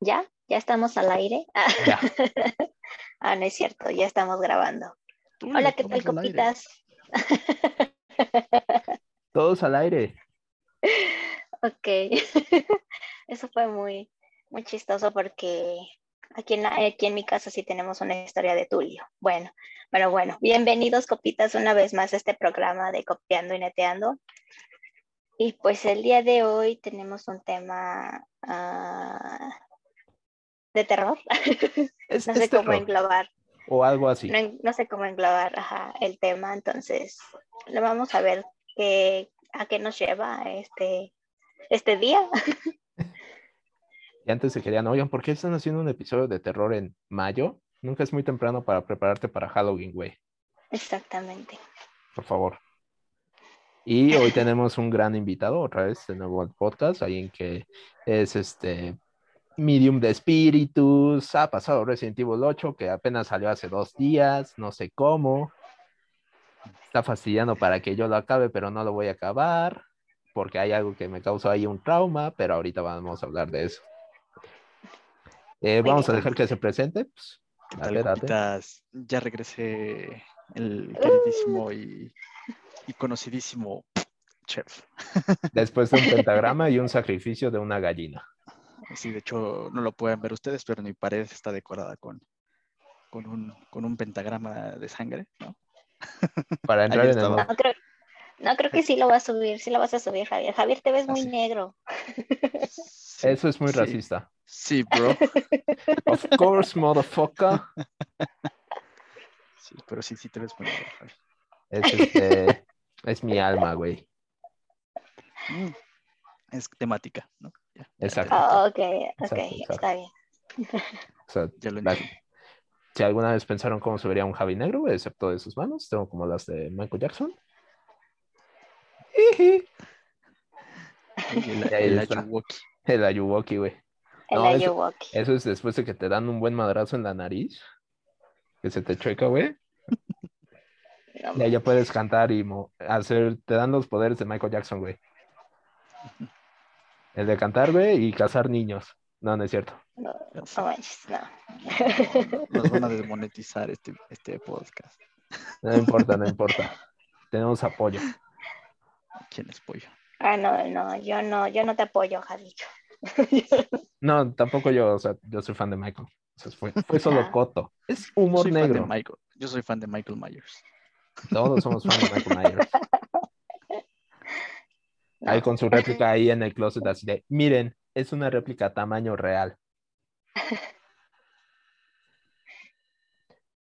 ¿Ya? ¿Ya estamos al aire? Ya. ah, no es cierto, ya estamos grabando. Hola, ¿qué tal, copitas? Todos al aire. ok. Eso fue muy, muy chistoso porque aquí en, la- aquí en mi casa sí tenemos una historia de Tulio. Bueno, pero bueno, bienvenidos, copitas, una vez más a este programa de Copiando y Neteando. Y pues el día de hoy tenemos un tema ah, de terror. Es, no es sé cómo terror, englobar. O algo así. no, no sé cómo englobar ajá, el tema, entonces lo vamos a ver qué, a qué nos lleva este, este día. Y antes se querían, oigan, ¿por qué están haciendo un episodio de terror en mayo? Nunca es muy temprano para prepararte para Halloween, güey. Exactamente. Por favor. Y hoy tenemos un gran invitado, otra vez de nuevo al podcast, alguien que es este medium de espíritus, ha pasado Resident Evil 8, que apenas salió hace dos días, no sé cómo. Está fastidiando para que yo lo acabe, pero no lo voy a acabar, porque hay algo que me causó ahí un trauma, pero ahorita vamos a hablar de eso. Eh, vamos a dejar que se presente. Pues. Ya regresé el queridísimo y, y conocidísimo chef. después de un pentagrama y un sacrificio de una gallina. Sí, de hecho, no lo pueden ver ustedes, pero mi pared está decorada con, con, un, con un pentagrama de sangre, ¿no? Para entrar en el No creo, no creo que sí lo vas a subir, sí lo vas a subir, Javier. Javier, te ves muy Así. negro. Sí, Eso es muy sí, racista. Sí, bro. Of course, motherfucker. Sí, pero sí, sí te ves muy bien, Javi. Es, este, es mi alma, güey. Mm, Es temática, ¿no? Exacto. Ah, ok, ok, Exacto, exacto. está bien. O sea, ya lo la- entiendo. si alguna vez pensaron cómo se vería un Javi negro, güey, excepto de sus manos, tengo como las de Michael Jackson. El, ahí el. Ayuwoki. El Ayuwoki, güey. El No, Ayuwoki. Eso es después de que te dan un buen madrazo en la nariz, que se te checa, güey. No, Ya, ya puedes cantar y mo- hacer, te dan los poderes de Michael Jackson, güey. El de cantar, güey, y cazar niños. No, no es cierto. no, no no. Nos van a desmonetizar este, este podcast. No importa, no importa. Tenemos apoyo. ¿Quién es pollo? Ah, no, no, yo no, yo no te apoyo, Javier. No, tampoco yo, o sea, yo soy fan de Michael. O sea, fue, fue solo Ah. coto. Es Yo humor soy fan de negro. Michael. Yo soy fan de Michael Myers. Todos somos fans de Michael Myers. No. Ahí con su réplica ahí en el closet, así de, miren, es una réplica tamaño real.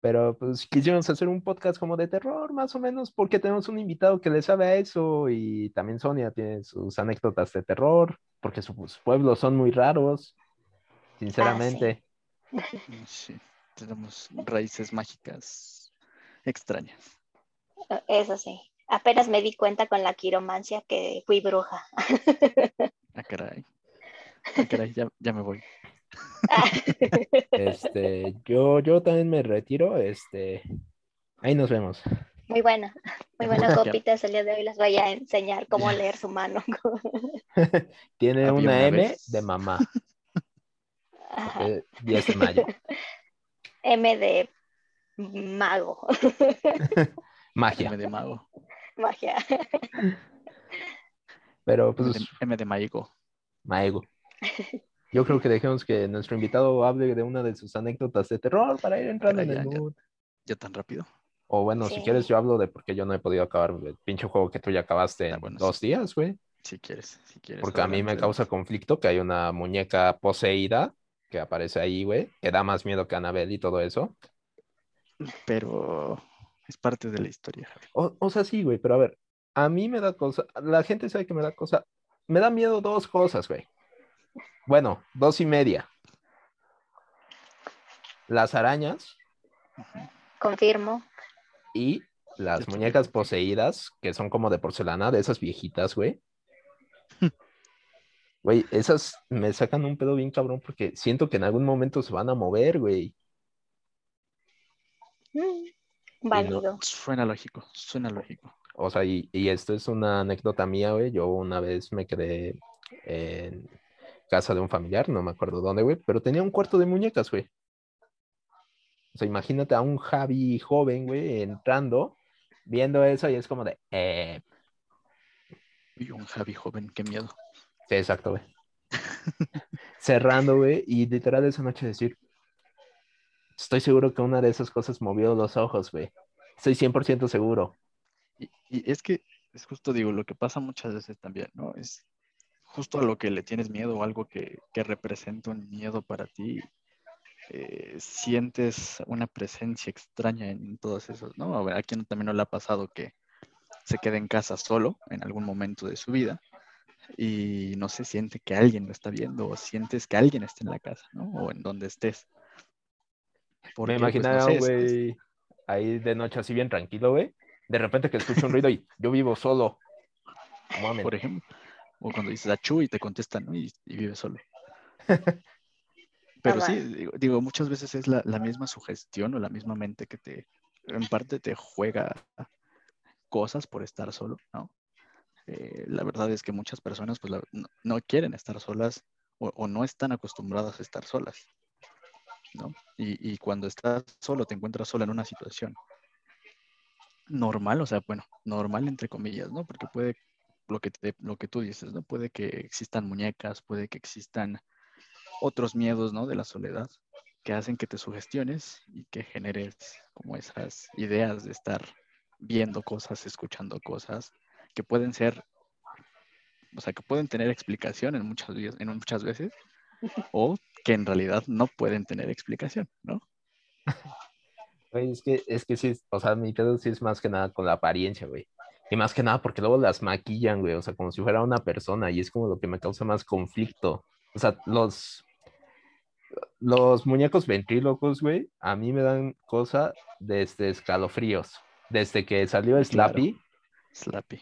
Pero pues quisimos hacer un podcast como de terror, más o menos, porque tenemos un invitado que le sabe a eso y también Sonia tiene sus anécdotas de terror, porque sus pueblos son muy raros, sinceramente. Sí, tenemos raíces mágicas extrañas. Eso sí. Apenas me di cuenta con la quiromancia que fui bruja. Ah, caray. Ah, caray, ya, ya me voy. Este, yo, yo también me retiro, este, ahí nos vemos. Muy buena, muy buena Ya. copitas. El día de hoy les voy a enseñar cómo leer su mano. Tiene Había una una M vez. de mamá, Ajá. porque 10 de mayo. M de mago, Magia. M de mago. Magia. Pero pues, M de maigo. Maego. Yo creo que dejemos que nuestro invitado hable de una de sus anécdotas de terror para ir entrando en el ya. mood. ¿Ya tan rápido? O bueno, si quieres yo hablo de porque yo no he podido acabar el pinche juego que tú ya acabaste en Ah, bueno, dos días, güey. Si quieres, si quieres. Porque a mí me causa conflicto que hay una muñeca poseída que aparece ahí, güey, que da más miedo que Annabelle y todo eso. Pero es parte de la historia, Javi. O, o sea, sí, güey, pero a ver, a mí me da cosa, la gente sabe que me da cosa, me da miedo dos cosas, güey. Bueno, dos y media. Las arañas. Confirmo. y las también muñecas poseídas, que son como de porcelana, de esas viejitas, güey. Güey, esas me sacan un pedo bien cabrón porque siento que en algún momento se van a mover, güey. Válido. Suena lógico, suena lógico. O sea, y, y esto es una anécdota mía, güey. Yo una vez me quedé en casa de un familiar, no me acuerdo dónde, güey, pero tenía un cuarto de muñecas, güey. O sea, imagínate a un Javi joven, güey, entrando, viendo eso y es como de, eh, Y un Javi joven, qué miedo. sí, exacto, güey. Cerrando, güey, y literal esa noche decir, estoy seguro que una de esas cosas movió los ojos, güey. Estoy 100% seguro. Y, es que es justo, digo, lo que pasa muchas veces también, ¿no? Es justo a lo que le tienes miedo o algo que, que representa un miedo para ti. eh, sientes una presencia extraña en todos esos, ¿no? A ver, a quien también no le ha pasado que se quede en casa solo en algún momento de su vida y no se siente que alguien lo está viendo o sientes que alguien está en la casa, ¿no? O en donde estés. Me pues, no sé, es- güey, ahí de noche así bien tranquilo, güey. De repente que escucho un ruido y yo vivo solo. Mames. por ejemplo, o cuando dices achú y te contestan, ¿no? Y, y vives solo. Pero sí, mal. digo, digo, muchas veces es la, la misma sugestión o la misma mente que te, en parte te juega cosas por estar solo, ¿no? Eh, la verdad es que muchas personas pues la- no, no quieren estar solas o, o no están acostumbradas a estar solas, ¿no? Y, y cuando estás solo, te encuentras sola en una situación normal, o sea, bueno, normal entre comillas, ¿no? Porque puede, lo que, te- lo que tú dices, ¿no? Puede que existan muñecas, puede que existan otros miedos, ¿no? De la soledad que hacen que te sugestiones y que generes como esas ideas de estar viendo cosas, escuchando cosas que pueden ser, o sea, que pueden tener explicación en muchas, veces- en muchas veces o que en realidad no pueden tener explicación, ¿no? Güey, es que, es que sí, o sea, mi pedo sí es más que nada con la apariencia, güey. Y más que nada porque luego las maquillan, güey, o sea, como si fuera una persona y es como lo que me causa más conflicto. O sea, los, los muñecos ventrílocos, güey, a mí me dan cosa desde escalofríos. Desde que salió Claro. Slappy, Slappy.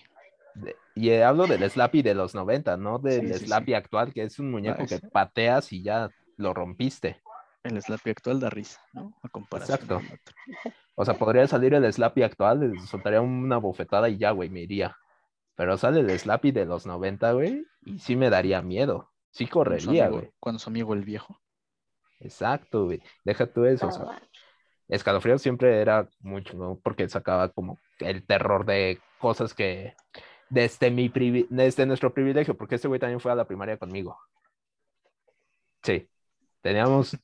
de- y hablo del Slappy de los 90, no del Sí, sí, sí. Slappy actual, que es un muñeco que pateas y ya lo rompiste. El Slappy actual da risa, ¿no? A comparación Exacto. otro. O sea, podría salir el Slappy actual, soltaría una bofetada y ya, güey, me iría. Pero sale el Slappy de los 90, güey, y sí me daría miedo. Sí correría, güey. Cuando su amigo el viejo. Exacto, güey. Deja tú eso. o sea. Escalofrío siempre era muy chingón porque sacaba como el terror de cosas que desde mi privi- desde nuestro privilegio, porque este güey también fue a la primaria conmigo. Sí. Teníamos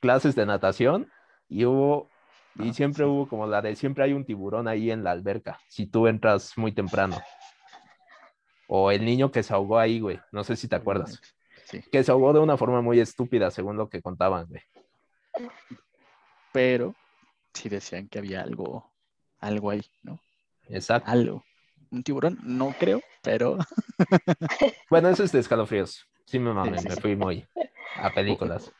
clases de natación y hubo y Ah, siempre sí. hubo como la de siempre hay un tiburón ahí en la alberca, si tú entras muy temprano. O el niño que se ahogó ahí, güey. No sé si te acuerdas. Sí. Que se ahogó de una forma muy estúpida, según lo que contaban, güey. Pero sí decían que había algo, algo ahí, ¿no? Exacto. Algo. Un tiburón, no creo, pero Bueno, eso es de escalofríos. Sí me mamé, sí, me fui muy a películas.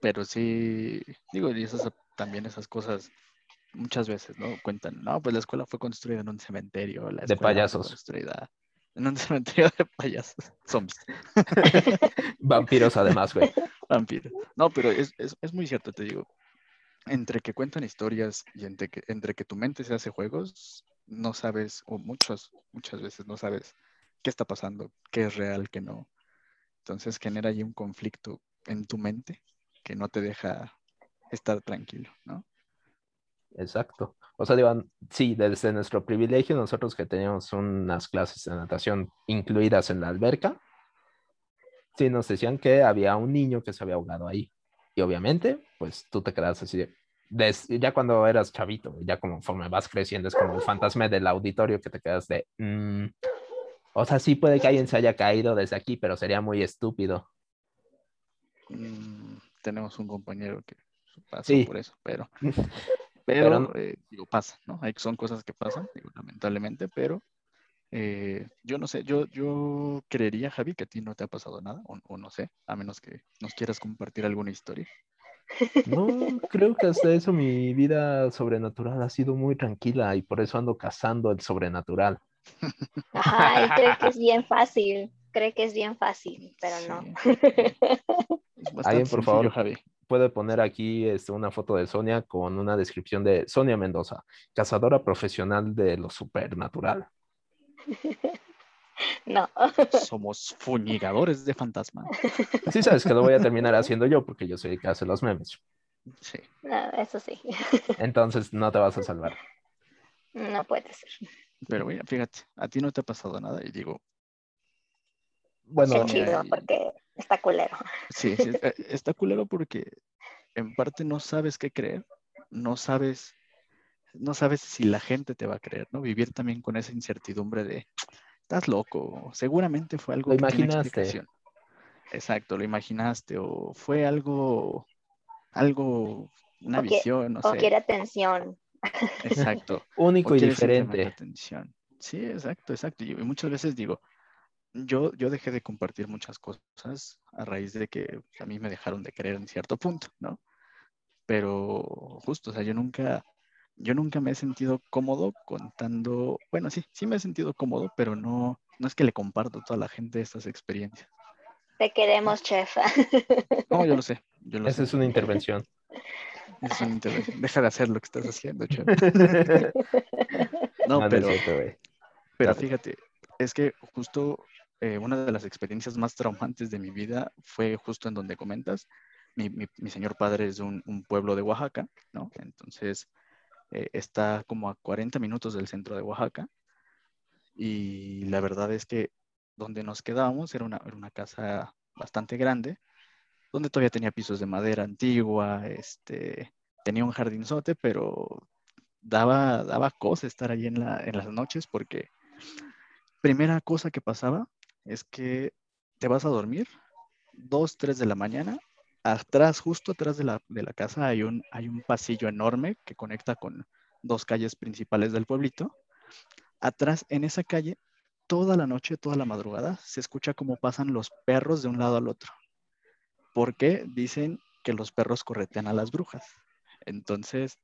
pero sí, digo, y esas también esas cosas muchas veces, ¿no? Cuentan, no, pues la escuela fue construida en un cementerio, la De fue payasos. construida en un cementerio de payasos, zombies, Vampiros además, güey. vampiros. No, pero es, es, es muy cierto, te digo. Entre que cuentan historias y entre que, entre que tu mente se hace juegos, no sabes, o muchas, muchas veces no sabes qué está pasando, qué es real, qué no. Entonces genera ahí un conflicto en tu mente que no te deja estar tranquilo, ¿no? Exacto. O sea, digo, sí, desde nuestro privilegio, nosotros que teníamos unas clases de natación incluidas en la alberca, sí nos decían que había un niño que se había ahogado ahí. Y obviamente, pues tú te quedas así de, ya cuando eras chavito, ya conforme vas creciendo, es como el fantasma del auditorio que te quedas de, "Mm, o sea, sí puede que alguien se haya caído desde aquí, pero sería muy estúpido. Mm, tenemos un compañero que pasó Sí. por eso, pero, Pero eh, digo, pasa, ¿no? Hay, son cosas que pasan, digo, lamentablemente, pero eh, yo no sé, yo, yo creería, Javi, que a ti no te ha pasado nada, o, o no sé, a menos que nos quieras compartir alguna historia. No, creo que hasta eso mi vida sobrenatural ha sido muy tranquila y por eso ando cazando el sobrenatural. Él cree que es bien fácil, cree que es bien fácil, pero no. Sí. Alguien, por favor. Javi. Puede poner aquí este, una foto de Sonia con una descripción de Sonia Mendoza, cazadora profesional de lo supernatural. No. Somos fuñigadores de fantasma. Sí, sabes que lo voy a terminar haciendo yo porque yo soy el que hace los memes. Sí. No, eso sí. Entonces no te vas a salvar. No puede ser. Pero mira, fíjate, a ti no te ha pasado nada y digo, Bueno, Qué chido, ahí- porque está culero. sí, sí, eh, está culero porque en parte no sabes qué creer, no sabes, no sabes si la gente te va a creer, ¿no? Vivir también con esa incertidumbre de, estás loco, seguramente fue algo Lo que tiene imaginaste. explicación. Exacto, lo imaginaste o fue algo, algo, una O visión, no O sé. quiere atención. Exacto. único o y diferente. atención. Sí, exacto, exacto. Y muchas veces digo, yo, yo dejé de compartir muchas cosas a raíz de que a mí me dejaron de creer en cierto punto, ¿no? Pero justo, o sea, yo nunca, yo nunca me he sentido cómodo contando, bueno, sí, sí me he sentido cómodo, pero no, no es que le comparto a toda la gente estas experiencias. Te queremos, chef. No, yo lo sé, yo lo Esa sé. es una intervención. Es una intervención. Deja de hacer lo que estás haciendo, chef. No, es pero. Pero fíjate, es que justo eh, una de las experiencias más traumantes de mi vida fue justo en donde comentas. Mi, mi- mi señor padre es de un, un pueblo de Oaxaca, ¿no? Entonces eh, está como a 40 minutos del centro de Oaxaca. Y la verdad es que donde nos quedábamos era una, era una casa bastante grande, donde todavía tenía pisos de madera antigua, este, tenía un jardinzote, pero daba, daba cosa estar ahí en, la- en las noches porque primera cosa que pasaba es que te vas a dormir, 2, 3 de la mañana, atrás, justo atrás de la, de la casa hay un, hay un pasillo enorme que conecta con dos calles principales del pueblito. Atrás, en esa calle, toda la noche, toda la madrugada, se escucha cómo pasan los perros de un lado al otro. Porque dicen que los perros corretean a las brujas. Entonces,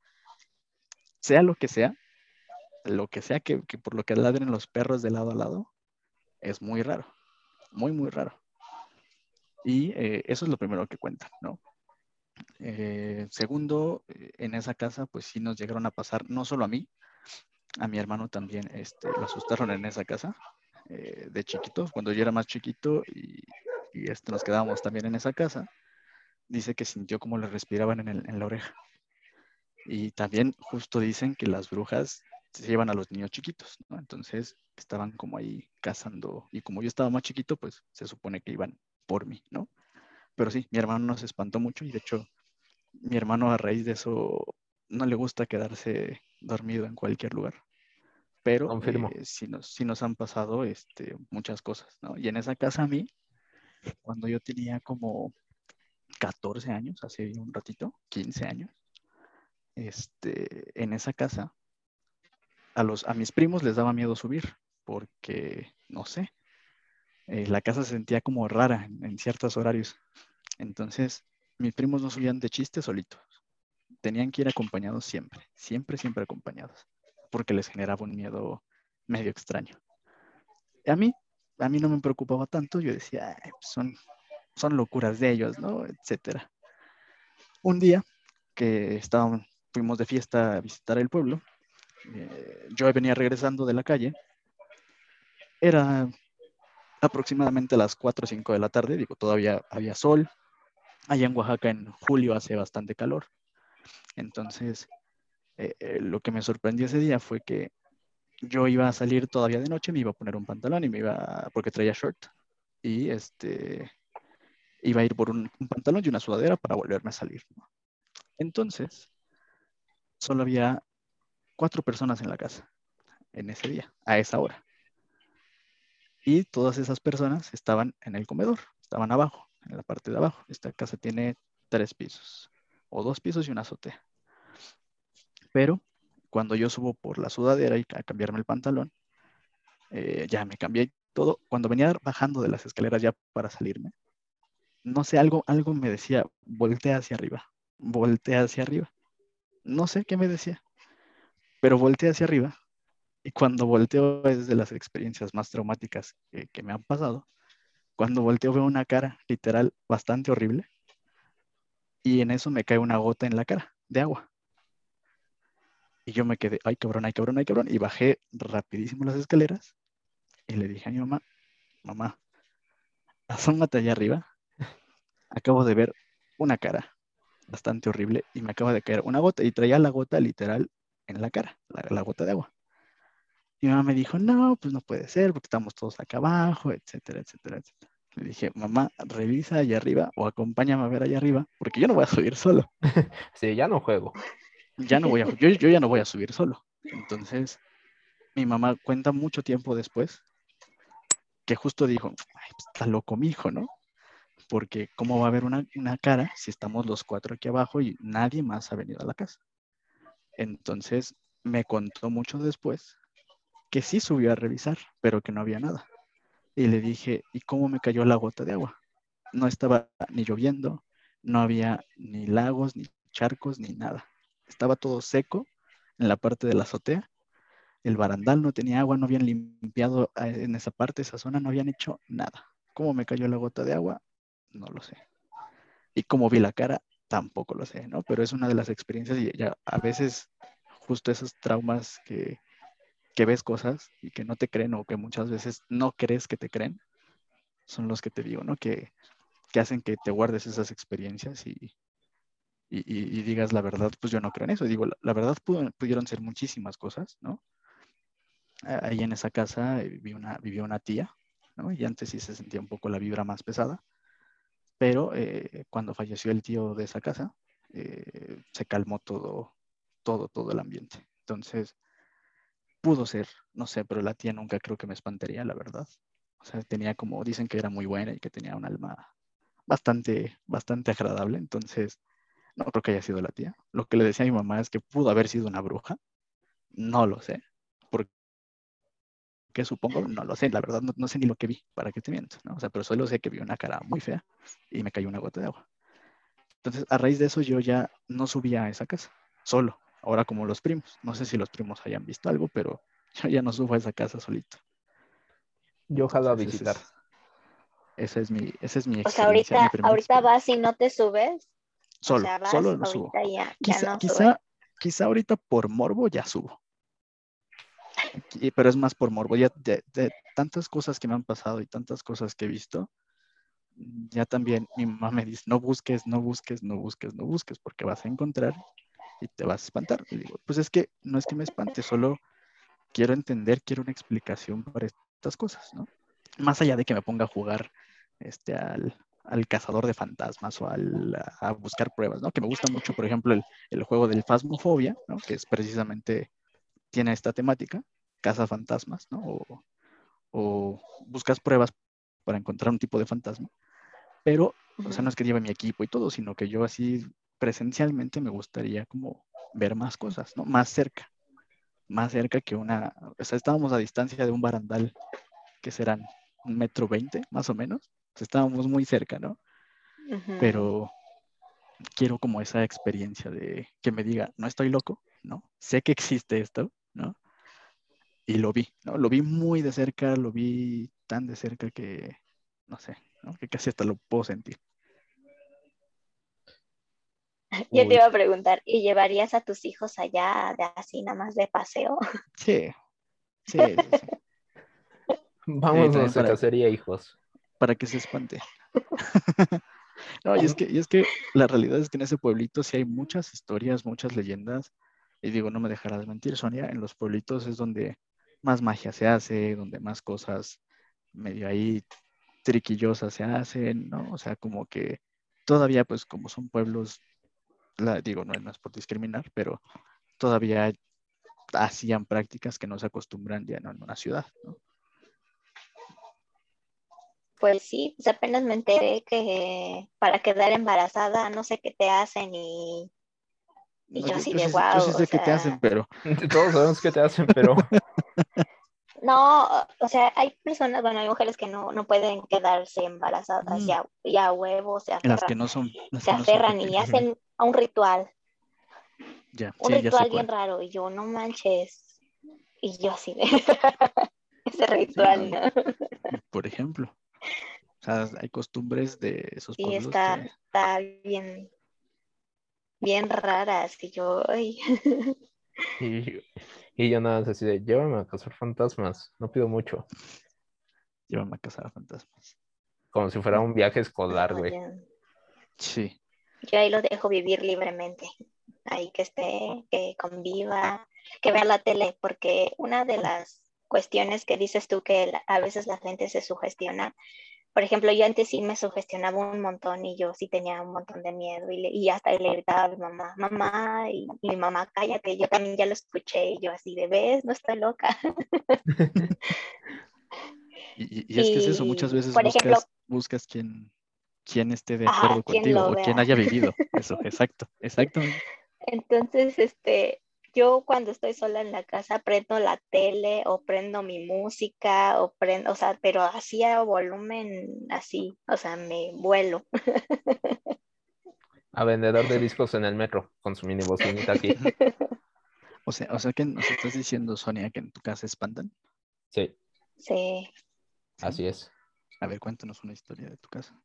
sea lo que sea, lo que sea que, que por lo que ladren los perros de lado a lado, es muy raro, muy, muy raro. Y eh, eso es lo primero que cuentan, ¿no? Eh, segundo, eh, en esa casa, pues sí nos llegaron a pasar, no solo a mí, a mi hermano también este, lo asustaron en esa casa de chiquitos, cuando yo era más chiquito y, y este, nos quedábamos también en esa casa, dice que sintió como le respiraban en, el- en la oreja. Y también justo dicen que las brujas se llevan a los niños chiquitos, ¿no? Entonces estaban como ahí cazando y como yo estaba más chiquito, pues se supone que iban por mí, ¿no? Pero sí, mi hermano nos espantó mucho y de hecho mi hermano a raíz de eso no le gusta quedarse dormido en cualquier lugar. Pero eh, sí, nos, sí nos han pasado este, muchas cosas, ¿no? Y en esa casa a mí, cuando yo tenía como 14 años, hace un ratito, 15 años, este, en esa casa, a, los, a mis primos les daba miedo subir, porque, no sé, eh, la casa se sentía como rara en, ciertos horarios. Entonces, mis primos no subían de chiste solitos. Tenían que ir acompañados siempre, siempre, siempre acompañados, porque les generaba un miedo medio extraño. Y a mí, a mí no me preocupaba tanto, yo decía, "Ay, pues son, son locuras de ellos, ¿no? Etcétera. Un día que estábamos, fuimos de fiesta a visitar el pueblo, eh, yo venía regresando de la calle, era aproximadamente las 4 o 5 de la tarde, digo, todavía había sol, allá en Oaxaca en julio hace bastante calor, entonces eh, eh, lo que me sorprendió ese día fue que yo iba a salir todavía de noche, me iba a poner un pantalón y me iba, porque traía short, y este, iba a ir por un, un pantalón y una sudadera para volverme a salir. Entonces, solo había cuatro personas en la casa en ese día, a esa hora. Y todas esas personas estaban en el comedor, estaban abajo, en la parte de abajo. Esta casa tiene tres pisos, o dos pisos y una azotea. Pero cuando yo subo por la sudadera y a cambiarme el pantalón, eh, ya me cambié todo. Cuando venía bajando de las escaleras ya para salirme, no sé, algo, algo me decía, voltea hacia arriba, voltea hacia arriba. No sé qué me decía, pero volteé hacia arriba. Y cuando volteo es de las experiencias más traumáticas que, me han pasado. Cuando volteo veo una cara literal bastante horrible. Y en eso me cae una gota en la cara de agua. Y yo me quedé, ay cabrón, ay cabrón, ay cabrón. Y bajé rapidísimo las escaleras. Y le dije a mi mamá, mamá, asómate allá arriba. Acabo de ver una cara bastante horrible y me acaba de caer una gota y traía la gota literal en la cara, la, gota de agua. Y mi mamá me dijo, no, pues no puede ser porque estamos todos acá abajo, etcétera, etcétera, etcétera. Le dije, mamá, revisa allá arriba o acompáñame a ver allá arriba porque yo no voy a subir solo. Sí, ya no juego. Ya no voy a, yo, yo ya no voy a subir solo. Entonces, mi mamá cuenta mucho tiempo después que justo dijo, Ay, pues, está loco mi hijo, ¿no? Porque cómo va a haber una, una, cara si estamos los cuatro aquí abajo y nadie más ha venido a la casa. Entonces me contó mucho después que sí subió a revisar, pero que no había nada. Y le dije, ¿y cómo me cayó la gota de agua? No estaba ni lloviendo, no había ni lagos, ni charcos, ni nada. Estaba todo seco en la parte de la azotea. El barandal no tenía agua, no habían limpiado eh, en esa parte, esa zona, no habían hecho nada. ¿Cómo me cayó la gota de agua? No lo sé. Y cómo vi la cara, tampoco lo sé, ¿no? Pero es una de las experiencias y ya a veces justo esos traumas que, que ves cosas y que no te creen o que muchas veces no crees que te creen, son los que te digo, ¿no? Que, que hacen que te guardes esas experiencias y, y, digas la verdad, pues yo no creo en eso. Digo, la, verdad pudieron ser muchísimas cosas, ¿no? Ahí en esa casa vivió una, vivió una tía, ¿no? Y antes sí se sentía un poco la vibra más pesada, pero eh, cuando falleció el tío de esa casa, eh, se calmó todo, todo, todo el ambiente. Entonces, pudo ser, no sé, pero la tía nunca creo que me espantaría, la verdad. O sea, tenía como, dicen que era muy buena y que tenía un alma bastante, bastante agradable, entonces no creo que haya sido la tía. Lo que le decía a mi mamá es que pudo haber sido una bruja. No lo sé. ¿Por qué supongo? No lo sé. La verdad, no, sé ni lo que vi, para qué te miento. ¿no? O sea, pero solo sé que vi una cara muy fea y me cayó una gota de agua. Entonces, a raíz de eso, yo ya no subía a esa casa, solo. Ahora como los primos. No sé si los primos hayan visto algo, pero yo ya no subo a esa casa solito. Yo ojalá a visitar. Esa es mi, esa es mi O sea, ahorita, ahorita vas y no te subes. Solo, solo lo subo. quizá, quizá, quizá, ahorita por morbo ya subo. Pero es más por morbo. Ya de, tantas cosas que me han pasado y tantas cosas que he visto, ya también mi mamá me dice, no busques, no busques, no busques, no busques, porque vas a encontrar y te vas a espantar. Y digo, pues es que no es que me espante, solo quiero entender, quiero una explicación para estas cosas, ¿no? Más allá de que me ponga a jugar este, al, al cazador de fantasmas o al, a buscar pruebas, ¿no? Que me gusta mucho, por ejemplo, el, el juego del Phasmophobia, ¿no? Que es precisamente, tiene esta temática, caza fantasmas, ¿no? O, o, buscas pruebas para encontrar un tipo de fantasma. Pero, o sea, no es que lleve mi equipo y todo, sino que yo así presencialmente me gustaría como ver más cosas, ¿no? Más cerca, más cerca que una, o sea, estábamos a distancia de un barandal que serán un metro veinte, más o menos, estábamos muy cerca, ¿no? Pero quiero como esa experiencia de que me diga, no estoy loco, ¿no? Sé que existe esto, ¿no? Y lo vi, ¿no? Lo vi muy de cerca, lo vi tan de cerca que, no sé, ¿no? que casi hasta lo puedo sentir. Yo te iba a preguntar, ¿y llevarías a tus hijos allá de así nada más de paseo? Sí, sí, sí. Vamos a hacer cacería, hijos para que se espante. no, y es, que, y es que la realidad es que en ese pueblito sí hay muchas historias, muchas leyendas. Y digo, no me dejarás mentir, Sonia, en los pueblitos es donde más magia se hace, donde más cosas medio ahí triquillosas se hacen, ¿no? O sea, como que todavía, pues como son pueblos, la, digo, no, no es por discriminar, pero todavía hacían prácticas que no se acostumbran ya en una ciudad, ¿no? Pues sí, pues apenas me enteré que para quedar embarazada no sé qué te hacen y, yo así de wow. Yo sí sé qué te hacen, pero. Todos sabemos qué te hacen, pero. No, o sea, hay personas, bueno, hay mujeres que no, no pueden quedarse embarazadas, ya, ya huevos, se aferran. Las que no son. se aferran y hacen a un ritual. Ya, un ritual bien raro, y yo, no manches. Y yo así de. Ese ritual, ¿no? Por ejemplo. O sea, hay costumbres de esos sí, está, está bien, bien raras. Y yo, y, y, yo nada más así de, llévame a cazar fantasmas, no pido mucho. Llévame a cazar fantasmas. Como si fuera un viaje escolar, güey. Sí. yo ahí lo dejo vivir libremente. Ahí que esté, que conviva, que vea la tele, porque una de las cuestiones que dices tú que a veces la gente se sugestiona. Por ejemplo, yo antes sí me sugestionaba un montón y yo sí tenía un montón de miedo y, le- y hasta le gritaba a mi mamá, mamá, y, y mi mamá, cállate, yo también ya lo escuché y yo así de, ves, no estoy loca. Y, y- es que es eso, muchas veces por buscas, ejemplo- buscas quien, quien esté de acuerdo contigo o quien haya vivido eso, exacto, exactamente. Entonces, este, yo cuando estoy sola en la casa prendo la tele o prendo mi música o prendo, o sea, pero así a volumen así, o sea, me vuelo. A vendedor de discos en el metro, con su mini bocinita aquí. O sea, o sea que nos estás diciendo, Sonia, que en tu casa espantan. Sí, Sí. así es. A ver, cuéntanos una historia de tu casa.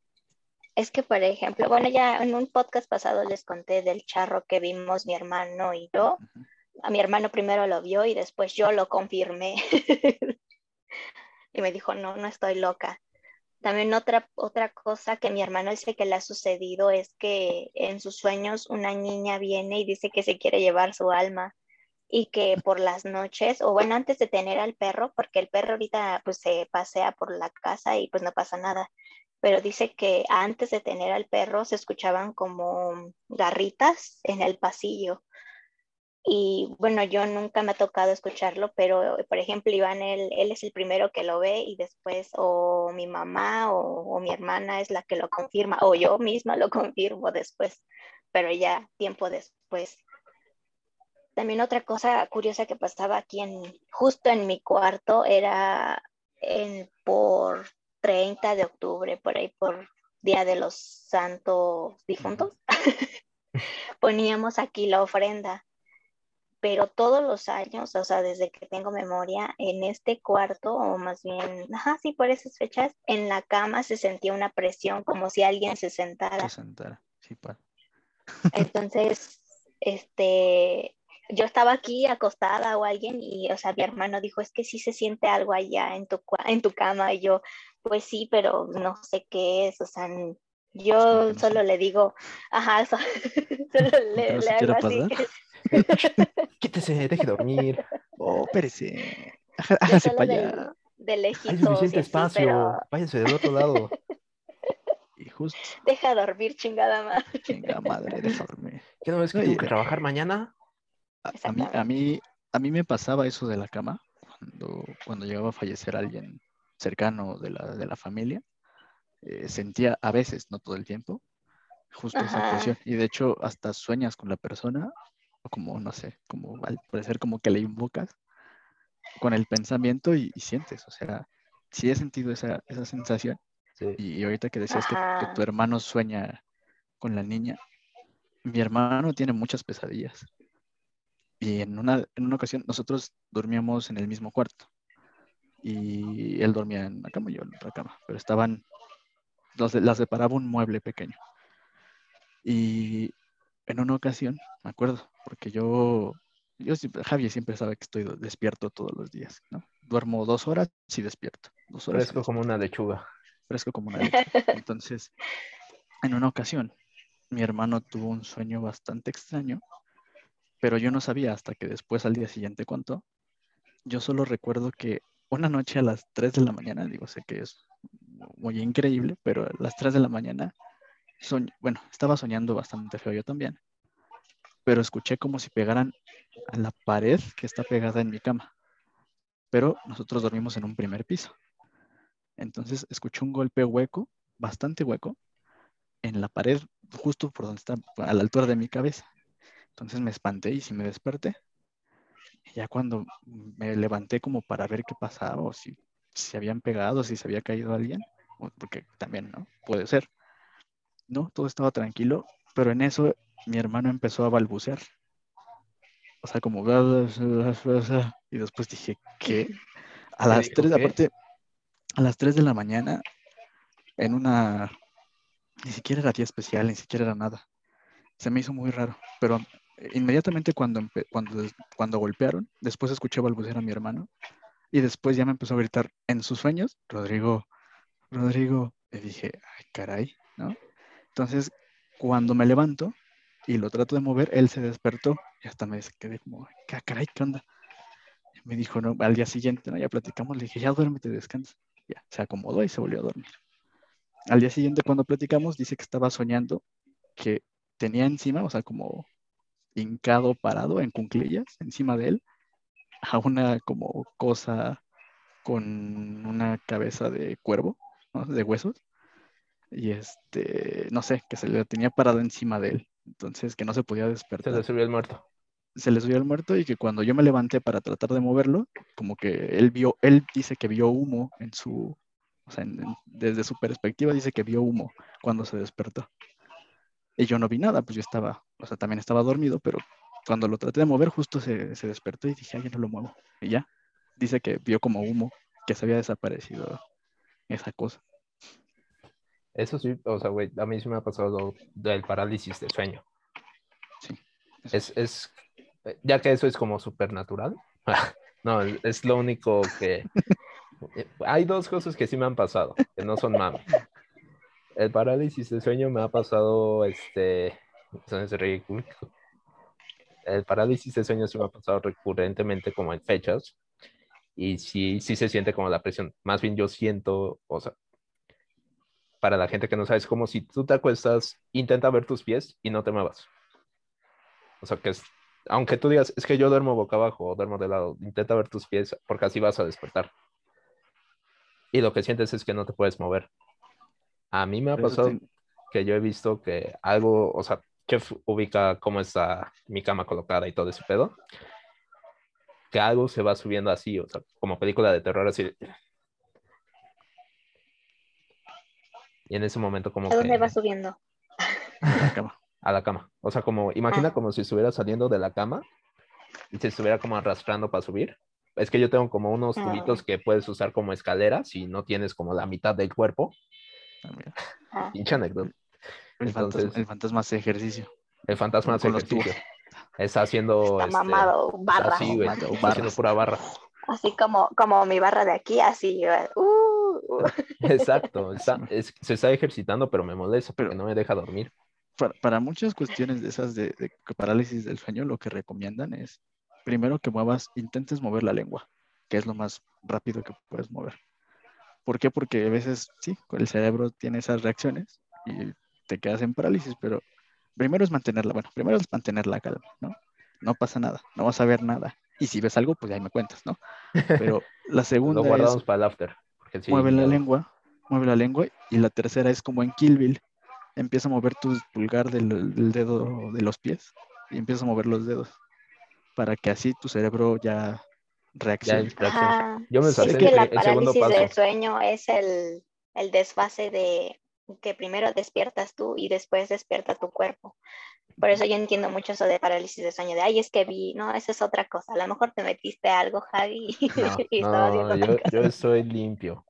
Es que, por ejemplo, bueno, ya en un podcast pasado les conté del charro que vimos mi hermano y yo. A mi hermano primero lo vio y después yo lo confirmé. y me dijo, no, no estoy loca. También otra, otra cosa que mi hermano dice que le ha sucedido es que en sus sueños una niña viene y dice que se quiere llevar su alma y que por las noches, o bueno, antes de tener al perro, porque el perro ahorita pues se pasea por la casa y pues no pasa nada, pero dice que antes de tener al perro se escuchaban como garritas en el pasillo. Y bueno, yo nunca me ha tocado escucharlo, pero por ejemplo, Iván, él, él es el primero que lo ve y después o mi mamá o, o mi hermana es la que lo confirma, o yo misma lo confirmo después, pero ya tiempo después. También otra cosa curiosa que pasaba aquí en, justo en mi cuarto era en, por 30 de octubre, por ahí por Día de los Santos Difuntos, poníamos aquí la ofrenda pero todos los años, o sea, desde que tengo memoria, en este cuarto, o más bien, ajá, sí, por esas fechas, en la cama se sentía una presión como si alguien se sentara. Se sentara. Sí, pa. Entonces, este, yo estaba aquí acostada o alguien y, o sea, mi hermano dijo, es que sí se siente algo allá en tu, en tu cama. Y yo, pues sí, pero no sé qué es, o sea, yo no solo le digo, ajá, so- solo le, le hago así. Quítese, deje dormir. Oh, espérese. Hágase para de, allá. de Hay lejitos suficiente y así, espacio. pero Váyase del otro lado. Y justo, deja dormir, chingada madre. chinga madre, deja dormir. ¿Qué no ves que Oye, tengo que trabajar mañana? A, a mí, a, mí, a mí me pasaba eso de la cama cuando, cuando llegaba a fallecer alguien cercano de la, de la familia. eh, sentía a veces, no todo el tiempo, justo esa presión. Y de hecho, hasta sueñas con la persona, como, no sé, como al parecer como que le invocas con el pensamiento y, y sientes. O sea, sí he sentido esa, esa sensación. Sí. Y, y ahorita que decías que, que tu hermano sueña con la niña, mi hermano tiene muchas pesadillas. Y en una, en una ocasión nosotros dormíamos en el mismo cuarto. Y él dormía en una cama y yo en otra cama. Pero estaban, los, las separaba un mueble pequeño. Y en una ocasión, me acuerdo, porque yo, yo siempre, Javi siempre sabe que estoy despierto todos los días, ¿no? Duermo dos horas y despierto. Dos horas Fresco como una lechuga. fresco como una leche. Entonces, en una ocasión, mi hermano tuvo un sueño bastante extraño, pero yo no sabía hasta que después al día siguiente contó. Yo solo recuerdo que una noche a las 3 de la mañana, digo, sé que es muy increíble, pero a las 3 de la mañana, bueno, estaba soñando bastante feo yo también, pero escuché como si pegaran a la pared que está pegada en mi cama. Pero nosotros dormimos en un primer piso. Entonces escuché un golpe hueco, bastante hueco, en la pared, justo por donde está, a la altura de mi cabeza. Entonces me espanté y sí me desperté. Ya cuando me levanté como para ver qué pasaba, o si se habían pegado, si se había caído alguien, porque también, ¿no? Puede ser. No, todo estaba tranquilo, pero en eso mi hermano empezó a balbucear. O sea, como... Y después dije, ¿qué? A ¿Qué las dijo 3, qué? aparte, a las 3 de la mañana, en una... Ni siquiera era día especial, ni siquiera era nada. Se me hizo muy raro, pero inmediatamente cuando, cuando, cuando golpearon, después escuché balbucear a mi hermano Y después ya me empezó a gritar en sus sueños, Rodrigo, Rodrigo. Y dije, ay, caray, ¿no? Entonces, cuando me levanto y lo trato de mover, él se despertó y hasta me quedé como, "Ah, caray, ¿qué onda? Me dijo, no, al día siguiente, ¿no? Ya platicamos, le dije, ya duérmete, descansa. Ya, se acomodó y se volvió a dormir. Al día siguiente, cuando platicamos, dice que estaba soñando que tenía encima, o sea, como hincado, parado en cunclillas, encima de él, a una como cosa con una cabeza de cuervo, de huesos, y este, no sé, que se le tenía parado encima de él, entonces que no se podía Se despertar. le subió el muerto. Se le subió el muerto y que cuando yo me levanté para tratar de moverlo, como que él vio, él dice que vio humo en su, o sea, en- en- desde su perspectiva dice que vio humo cuando se despertó. Y yo no vi nada, pues yo estaba, o sea, también estaba dormido, pero cuando lo traté de mover justo se, se despertó y dije, ay, ya no lo muevo. Y ya, dice que vio como humo, que se había desaparecido esa cosa. Eso sí, o sea, güey, a mí sí me ha pasado del parálisis de sueño. Sí. Es, es, eh, ya que eso es como supernatural. No, es lo único que... eh, Hay dos cosas que sí me han pasado, que no son mames. El parálisis de sueño me ha pasado, este... Es ridículo. El parálisis de sueño sí me ha pasado recurrentemente como en fechas. Y sí, sí se siente como la presión. Más bien yo siento, o sea, para la gente que no sabe, es como si tú te acuestas, intenta ver tus pies y no te muevas. O sea, que es, aunque tú digas, es que yo duermo boca abajo o duermo de lado, intenta ver tus pies porque así vas a despertar. Y lo que sientes es que no te puedes mover. A mí me ha pasado te- que yo he visto que algo, o sea, Chef ubica cómo está mi cama colocada y todo ese pedo, que algo se va subiendo así, o sea, como película de terror así. de- Y en ese momento como ¿A dónde que va subiendo? a la cama. a la cama. O sea, como, imagina Ah. como si estuviera saliendo de la cama y se estuviera como arrastrando para subir. Es que yo tengo como unos Ah. tubitos que puedes usar como escaleras si no tienes como la mitad del cuerpo. Ah. Ah, Pinche anécdota. El, fantasma, Entonces- el fantasma hace ejercicio. El fantasma hace con los ejercicio. Está haciendo. está este, mamado, barra. Así, güey. Está haciendo pura barra. Así como, como mi barra de aquí, así. uh. Exacto. está- es- se está ejercitando, pero me molesta porque Pero- no me deja dormir. Para, para muchas cuestiones de esas de, de parálisis del sueño, lo que recomiendan es primero que muevas, intentes mover la lengua, que es lo más rápido que puedes mover. ¿Por qué? Porque a veces, sí, el cerebro tiene esas reacciones y te quedas en parálisis, pero primero es mantenerla, bueno, primero es mantener la calma, ¿no? No pasa nada, no vas a ver nada. Y si ves algo, pues ahí me cuentas, ¿no? Pero la segunda Lo es guardamos para el after. Sí, mueve la lengua, mueve la lengua y la tercera es como en Kill Bill, empieza a mover tu pulgar del, del dedo de los pies y empieza a mover los dedos para que así tu cerebro ya reaccione. Yo me Sí, es que el- la el segundo parálisis del sueño es el, el desfase de que primero despiertas tú y después despierta tu cuerpo. Por eso yo entiendo mucho eso de parálisis de sueño, de ay, es que vi, no, esa es otra cosa. A lo mejor te metiste algo, Javi, y, No, no, yo, yo estoy limpio.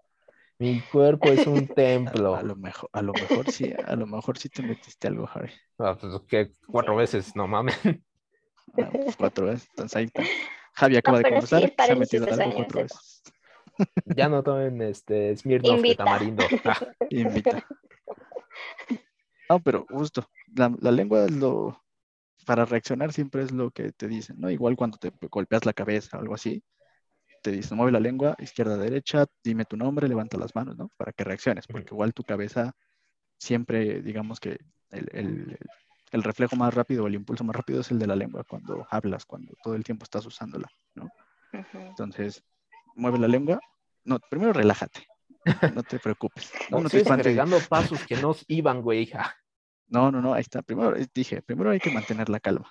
Mi cuerpo es un templo. A lo mejor, a lo mejor sí, a lo mejor sí te metiste algo, Harry. Ah, pues, que cuatro Sí. veces, no mames. Ah, pues, cuatro veces, entonces ahí está. Javi acaba No, de sí, confesar que se ha metido algo sueño cuatro veces. Ya no tomen este Smirnoff de tamarindo. Ah, Invita. No, pero justo, la, la lengua es lo, para reaccionar siempre es lo que te dicen, ¿no? Igual cuando te golpeas la cabeza o algo así, te dicen, mueve la lengua, izquierda, derecha, dime tu nombre, levanta las manos, ¿no? Para que reacciones, porque igual tu cabeza siempre, digamos que el, el- el reflejo más rápido o el impulso más rápido es el de la lengua cuando hablas, cuando todo el tiempo estás usándola, ¿no? Entonces, mueve la lengua. No, primero relájate, no te preocupes. No, no te agregando pasos que no iban, güey. Ah, No, no, no, ahí está. Primero eh, dije, primero hay que mantener la calma.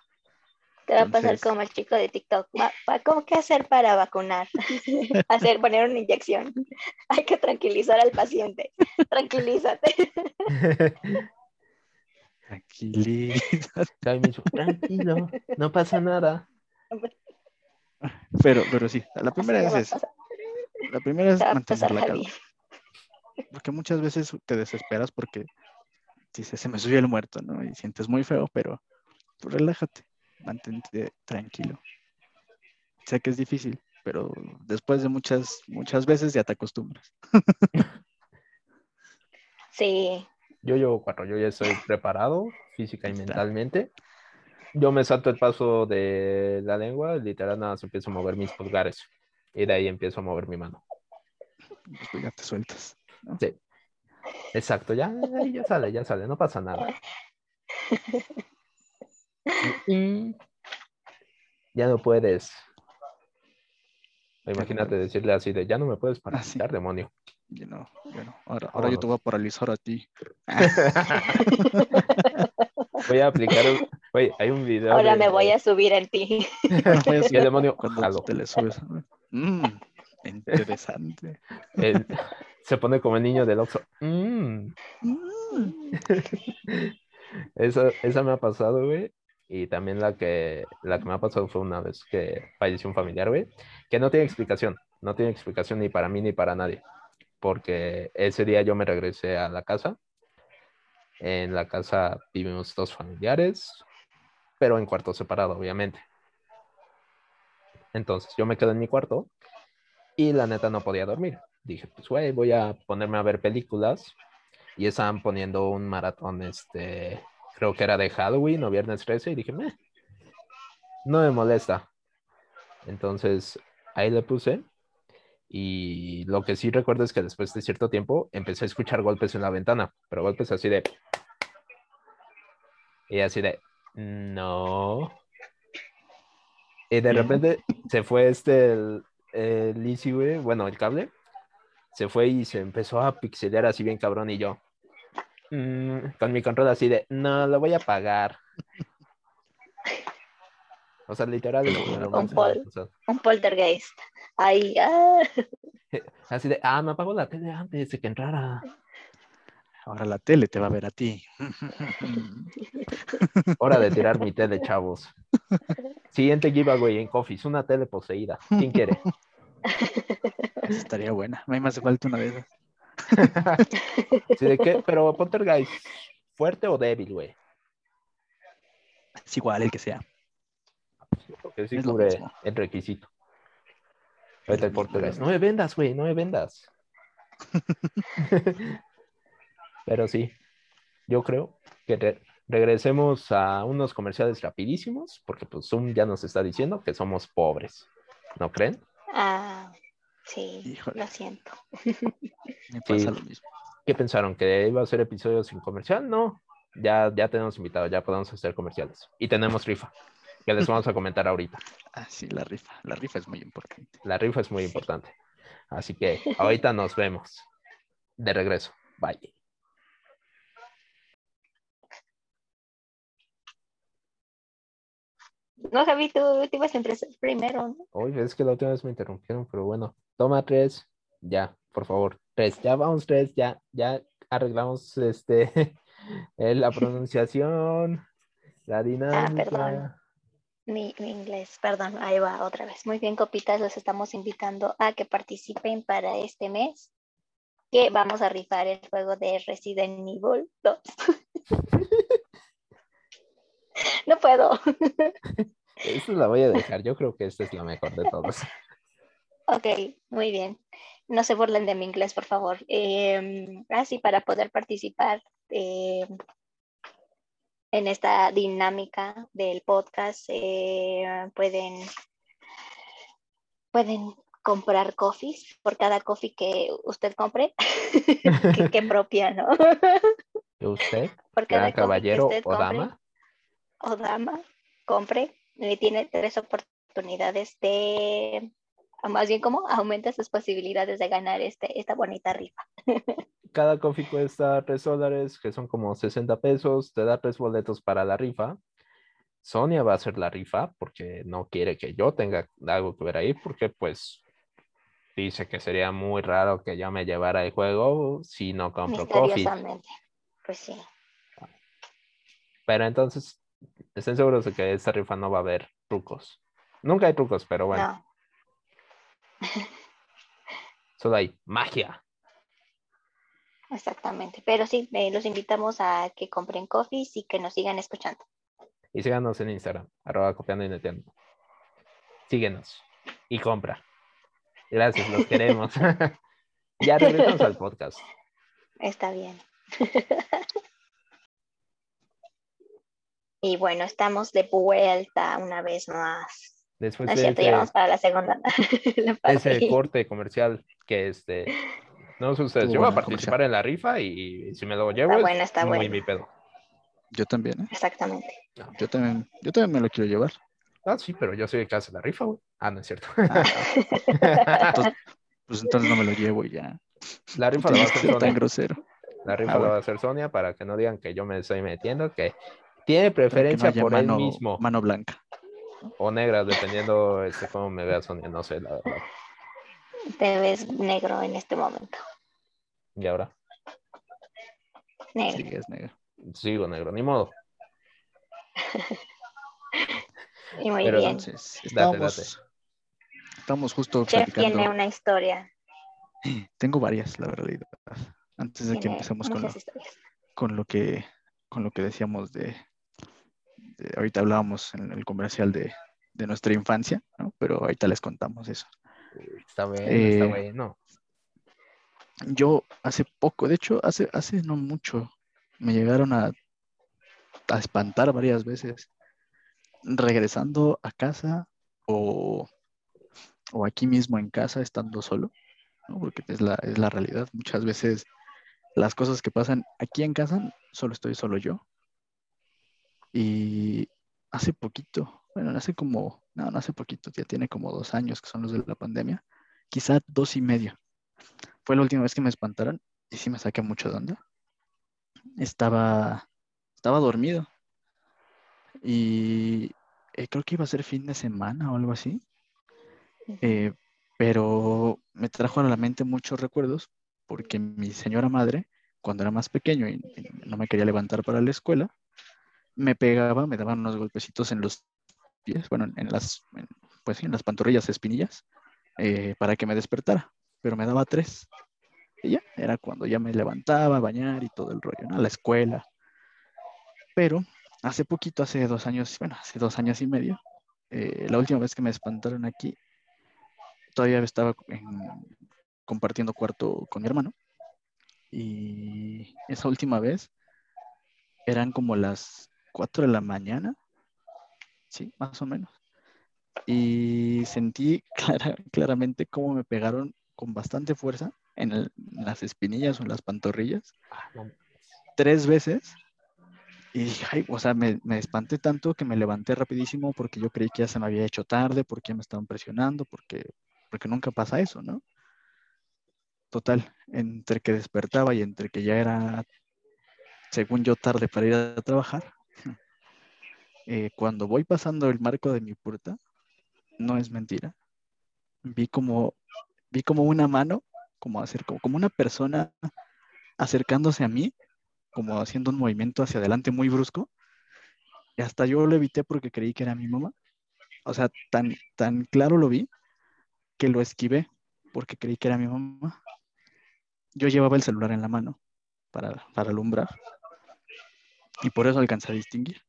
Te va a pasar como el chico de TikTok. Va- va- ¿Cómo qué hacer para vacunar? hacer, poner una inyección. Hay que tranquilizar al paciente. Tranquilízate. Dijo, tranquilo, no pasa nada. Pero, pero sí, la primera es La primera es mantener la calma. Porque muchas veces te desesperas porque dices, se me subió el muerto, ¿no? Y sientes muy feo, pero tú relájate, mantente tranquilo. Sé que es difícil, pero después de muchas, muchas veces ya te acostumbras. Sí, Yo llevo cuatro, yo ya estoy preparado física y mentalmente. Yo me salto el paso de la lengua, literal nada más empiezo a mover mis pulgares y de ahí empiezo a mover mi mano. Después ya te sueltas. Sí. Exacto, ya, ya sale, ya sale, no pasa nada. Y ya no puedes. Imagínate decirle así de, ya no me puedes parasitar, demonio. Y no, bueno, ahora, ahora yo te voy a paralizar a ti. Voy a aplicar, un- oye, hay un video. ahora de- me voy a subir en ti. Y el demonio, Cuando te le subes. Mm, interesante. El- se pone como el niño del Oxxo. Mm. Mm. Esa, esa me ha pasado, güey. Y también la que, la que me ha pasado fue una vez que falleció un familiar, güey, que no tiene explicación. No tiene explicación ni para mí ni para nadie. Porque ese día yo me regresé a la casa. En la casa vivimos dos familiares, pero en cuarto separado, obviamente. Entonces yo me quedé en mi cuarto y la neta no podía dormir. Dije, pues, güey, voy a ponerme a ver películas y estaban poniendo un maratón, este, creo que era de Halloween o Viernes 13, y dije, "Meh, no me molesta. Entonces, ahí le puse, y lo que sí recuerdo es que después de cierto tiempo empecé a escuchar golpes en la ventana, pero golpes así de... Y así de... No. Y de repente se fue este, el, el Easy, güey, bueno, el cable, se fue y se empezó a pixelear así bien cabrón y yo mm, con mi control así de no lo voy a pagar o sea literal pol. Un poltergeist. Ay, ah. así de ah me apagó la tele antes de que entrara Ahora la tele te va a ver a ti. hora de tirar mi tele chavos siguiente giveaway en Coffees una tele poseída quién quiere Estaría buena. A mí me hace falta una de esas. ¿Sí de qué? pero Poltergeist fuerte o débil güey Es igual el que sea. porque sí Es cubre el requisito Ahorita el Poltergeist. No me vendas, güey, no me vendas. Pero sí, yo creo que re- regresemos a unos comerciales rapidísimos, porque pues Zoom ya nos está diciendo que somos pobres. ¿No creen? Ah, sí, Híjole. lo siento. Me pasa Sí. lo mismo. ¿Qué pensaron? ¿Que iba a ser episodio sin comercial? No, ya, ya tenemos invitados, ya podemos hacer comerciales. Y tenemos rifa, que les vamos a comentar ahorita. Ah, sí, la rifa. La rifa es muy importante. La rifa es muy importante. Así que ahorita nos vemos. De regreso. Bye. No, Javi, tú te ibas a empezar primero, ¿no? Uy, es que la última vez me interrumpieron, pero bueno, toma tres, ya, por favor, tres, ya vamos tres, ya, ya arreglamos este eh, la pronunciación, la dinámica. perdón. Mi, mi inglés, perdón, ahí va otra vez. Muy bien, copitas, los estamos invitando a que participen para este mes, que vamos a rifar el juego de Resident Evil 2. no puedo. Esta la voy a dejar, yo creo que esta es la mejor de todas. Ok, muy bien. No se burlen de mi inglés, por favor. Eh, así para poder participar eh, en esta dinámica del podcast, eh, pueden, pueden comprar coffees por cada coffee que usted compre. qué, qué propia, ¿no? ¿Y usted, Por cada caballero o compre dama? o dama, compre, tiene tres oportunidades de, o más bien como aumenta sus posibilidades de ganar este, esta bonita rifa. Cada coffee cuesta 3 dólares, que son como 60 pesos, te da tres boletos para la rifa. Sonia va a hacer la rifa porque no quiere que yo tenga algo que ver ahí, porque pues dice que sería muy raro que yo me llevara el juego si no compro coffee. Pues sí. Pero entonces, estén seguros de que esta rifa no va a haber trucos. Nunca hay trucos, pero bueno, No. solo hay magia. Exactamente. Pero sí, eh, los invitamos a que compren coffees y que nos sigan escuchando. Y síganos en Instagram, arroba copiando y neteando. Síguenos y compra. Gracias, los queremos. ya regresamos al podcast. Está bien. Y bueno, estamos de vuelta una vez más. Después No es de cierto, ese- ya vamos para la segunda. la ese corte comercial que este no sé ustedes, Estuvo yo voy a participar en la rifa y si me lo llevo Está es bueno, está muy bueno. mi pedo. Yo también, ¿eh? Exactamente. Yo también, yo también me lo quiero llevar. Ah, sí, pero yo soy el que hace la rifa, güey. Ah, no es cierto. Entonces, pues entonces no me lo llevo y ya. la rifa la va a hacer ser tan Sonia. grosero. La rifa Ah, la va a hacer Sonia para que no digan que yo me estoy metiendo, que tiene preferencia por mano, él mismo mano blanca. o negra, dependiendo este, cómo me vea Sonia, no sé, la verdad. Te ves negro en este momento. Y ahora Negro. Sí, es negro. sigo negro, ni modo. Y muy Pero bien. Entonces, Date, estamos, estamos justo Chef platicando. tiene una historia. Tengo varias, la realidad. Antes de que empecemos con lo, muchas historias. con lo que con lo que decíamos de, de- ahorita hablábamos en el comercial de, de nuestra infancia, ¿no? Pero ahorita les contamos eso. Está bien, Eh, está bueno. Yo hace poco, de hecho, hace, hace no mucho, me llegaron a, a espantar varias veces regresando a casa o, o aquí mismo en casa estando solo, ¿no? Porque es la, es la realidad. Muchas veces las cosas que pasan aquí en casa, solo estoy solo yo. Y hace poquito, bueno, hace como, no, no hace poquito, ya tiene como dos años que son los de la pandemia, quizá dos y medio. Fue la última vez que me espantaron y sí me saqué mucho de onda. Estaba, estaba dormido y eh, creo que iba a ser fin de semana o algo así. Eh, pero me trajo a la mente muchos recuerdos porque mi señora madre, cuando era más pequeño y, y no me quería levantar para la escuela, me pegaba, me daban unos golpecitos en los pies, bueno, en las, pues sí, en las pantorrillas, espinillas, eh, para que me despertara, pero me daba tres. Y ya, era cuando ya me levantaba a bañar y todo el rollo, ¿no? A la escuela. Pero hace poquito, hace dos años, bueno, hace dos años y medio, eh, la última vez que me espantaron aquí, todavía estaba en- compartiendo cuarto con mi hermano. Y esa última vez eran como las 4 de la mañana, sí, más o menos. Y sentí clara- claramente cómo me pegaron con bastante fuerza en, el- en las espinillas o en las pantorrillas, Ah, tres veces. Y dije, ay, o sea, me, me espanté tanto que me levanté rapidísimo porque yo creí que ya se me había hecho tarde, porque me estaban presionando, porque, porque nunca pasa eso, ¿no? Total, entre que despertaba y entre que ya era, según yo, tarde para ir a trabajar, eh, cuando voy pasando el marco de mi puerta, no es mentira, vi como, vi como una mano, como, hacer, como, una persona acercándose a mí, como haciendo un movimiento hacia adelante muy brusco, y hasta yo lo evité porque creí que era mi mamá. O sea, tan, tan claro lo vi que lo esquivé porque creí que era mi mamá. Yo llevaba el celular en la mano para, para alumbrar y por eso alcancé a distinguir.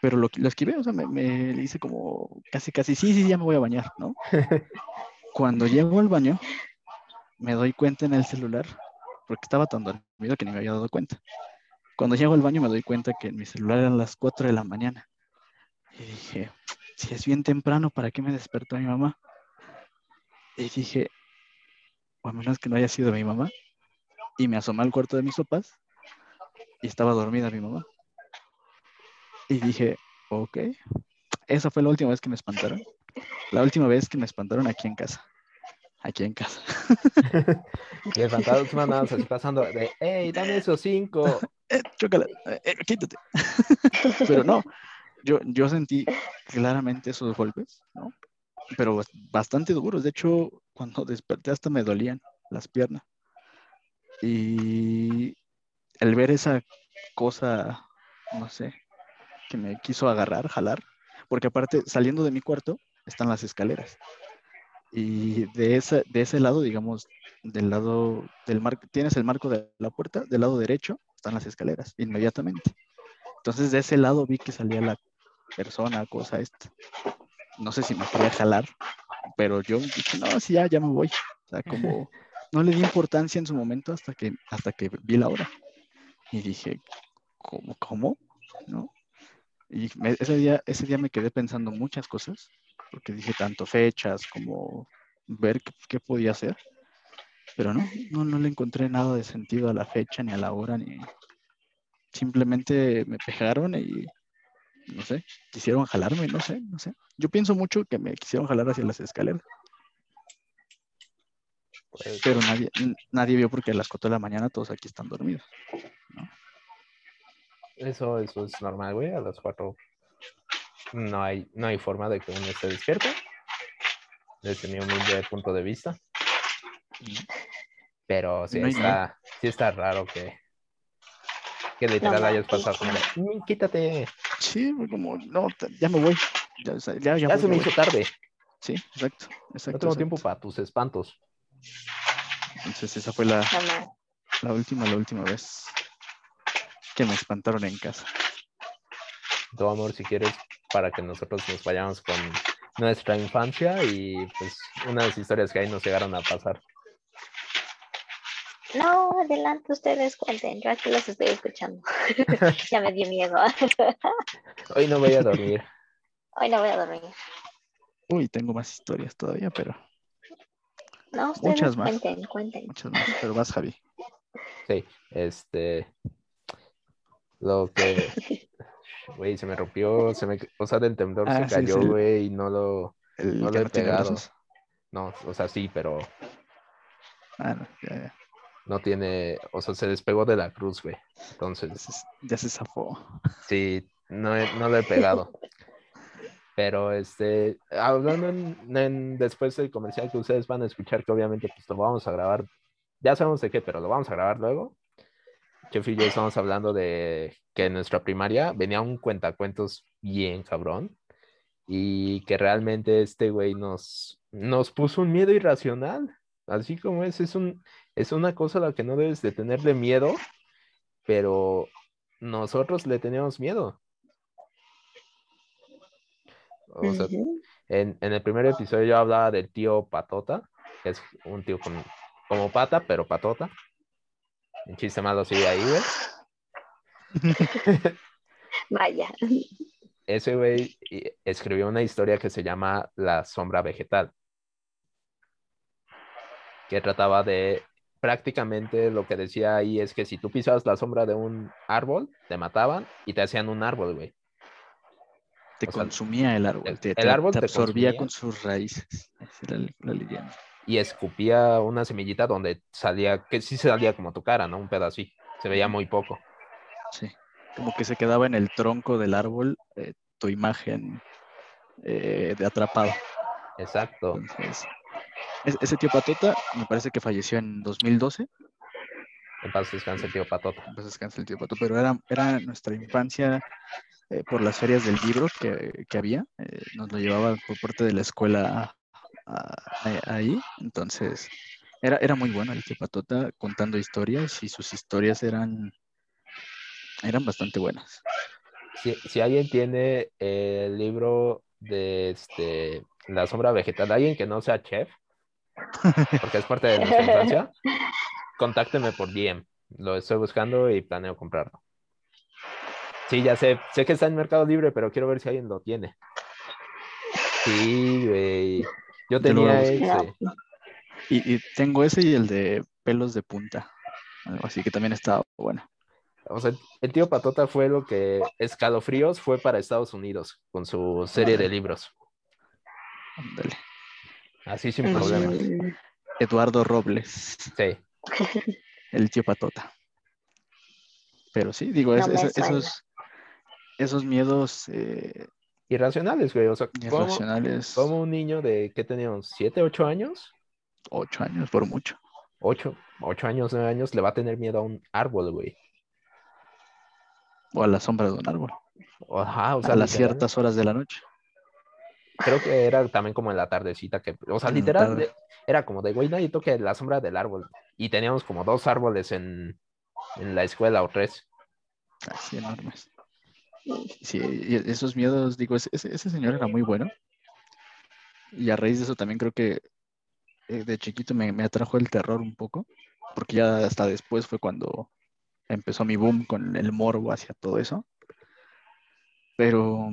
Pero lo, lo esquivé, o sea, me, me hice como casi, casi, sí, sí, ya me voy a bañar, ¿no? Cuando llego al baño, me doy cuenta en el celular, porque estaba tan dormido que ni me había dado cuenta. Cuando llego al baño me doy cuenta que en mi celular eran las 4 de la mañana. Y dije, si es bien temprano, ¿para qué me despertó mi mamá? Y dije, o a menos que no haya sido mi mamá. Y me asomé al cuarto de mis papás y estaba dormida mi mamá. Y dije, ok, esa fue la última vez que me espantaron. La última vez que me espantaron aquí en casa. Aquí en casa. Y el fantasma nada se pasando de, hey, dame esos cinco. Eh, chócala, eh, eh, quítate. Pero no, yo, yo sentí claramente esos golpes, ¿no? Pero bas- bastante duros. De hecho, cuando desperté hasta me dolían las piernas. Y el ver esa cosa, no sé, que me quiso agarrar, jalar, porque aparte saliendo de mi cuarto están las escaleras. Y de ese, de ese lado, digamos, del lado del marco, tienes el marco de la puerta, del lado derecho están las escaleras, inmediatamente. Entonces de ese lado vi que salía la persona, cosa esta. No sé si me quería jalar pero yo dije, no, sí, ya, ya me voy. O sea, como no le di importancia en su momento hasta que, hasta que vi la hora. Y dije, ¿cómo? ¿Cómo? ¿No? Y ese, día, ese día me quedé pensando muchas cosas, porque dije tanto fechas como ver qué, podía hacer. Pero no, no, no le encontré nada de sentido a la fecha, ni a la hora, ni... Simplemente me pegaron y no sé, quisieron jalarme, no sé, no sé. Yo pienso mucho que me quisieron jalar hacia las escaleras. Pues pero nadie, nadie vio porque a las 4 de la mañana todos aquí están dormidos. Eso, eso es normal, güey. A las 4 no hay, no hay forma de que uno esté despierto. Desde mi humilde punto de vista. Pero sí, está, sí está raro que, que literal no, hayas pasado como mm, quítate. Sí, como, no, ya me voy. Ya, ya, ya, se me hizo tarde. Sí, exacto, exacto. No tengo tiempo para tus espantos. Entonces esa fue la, la última, la última vez que me espantaron en casa. Tu amor, si quieres, para que nosotros nos vayamos con nuestra infancia y pues unas historias que ahí nos llegaron a pasar. No, adelante, ustedes cuenten. Yo aquí los estoy escuchando. ya me dio miedo. Hoy no voy a dormir. Hoy no voy a dormir. Uy, tengo más historias todavía, pero. No, ustedes Muchas más. cuenten, cuenten. Muchas más, pero vas, Javi. Sí, este. Lo que. Güey, se me rompió, se me. O sea, del temblor se ah, cayó, güey, y no lo. no lo he pegado. No, o sea, sí, pero. Ah, no, ya, ya no tiene, o sea, se despegó de la cruz, güey. Entonces. Ya se zafó. Sí, no, no lo he pegado. Pero este, hablando en, después del comercial que ustedes van a escuchar, que obviamente pues lo vamos a grabar, ya sabemos de qué, pero lo vamos a grabar luego. Chef y yo estamos hablando de que en nuestra primaria venía un cuentacuentos bien cabrón y que realmente este güey nos, nos puso un miedo irracional, así como es, es un, es una cosa a la que no debes de tenerle miedo, pero nosotros le teníamos miedo. O sea, en, el primer episodio yo hablaba del tío Patota, que es un tío con, como pata, pero patota. Un chiste malo sigue ahí, güey. Vaya. Ese güey escribió una historia que se llama La sombra vegetal, que trataba de prácticamente lo que decía ahí es que si tú pisabas la sombra de un árbol, te mataban y te hacían un árbol, güey. Te consumía el árbol, te, el árbol te, absorbía con sus raíces. Esa era la leyenda. Y escupía una semillita donde salía, que sí salía como tu cara, ¿no? Un pedacito. Se veía muy poco. Sí, como que se quedaba en el tronco del árbol eh, tu imagen eh, de atrapado. Exacto ese tío Patota me parece que falleció en 2012. En paz descanse el tío Patota. En paz descanse el tío Patota, pero era, era nuestra infancia eh, por las ferias del libro que, que había. Nos lo llevaba por parte de la escuela ahí. Entonces, era, era muy bueno el Patota contando historias y sus historias eran, eran bastante buenas. Si, si alguien tiene el libro de este, La sombra vegetal, alguien que no sea chef, porque es parte de nuestra infancia, contácteme por DM. Lo estoy buscando y planeo comprarlo. Sí, ya sé, sé que está en Mercado Libre, pero quiero ver si alguien lo tiene. Sí, güey. Yo tenía ese. Y, tengo ese y el de pelos de punta. así que también está bueno. O sea, el tío Patota fue lo que Escalofríos fue para Estados Unidos con su serie de libros. Ándale. Así sin problema. Eduardo Robles. Sí. El tío Patota. Pero sí, digo, esos, esos miedos eh, irracionales, güey. O sea, irracionales. Como un niño de, ¿qué teníamos? ¿Siete, ocho años? Ocho años, por mucho. Ocho, ocho años, nueve años, le va a tener miedo a un árbol, güey. O a la sombra de un árbol. Ajá, o sea, a las ciertas horas de la noche creo que era también como en la tardecita que, o sea, literal, era como de, güey, nadie toque la sombra del árbol. Y teníamos como dos árboles en, en la escuela o tres. Así enormes. Sí, esos miedos, digo, ese, ese, señor era muy bueno. Y a raíz de eso también creo que eh, de chiquito me, me atrajo el terror un poco, porque ya hasta después fue cuando empezó mi boom con el morbo hacia todo eso. Pero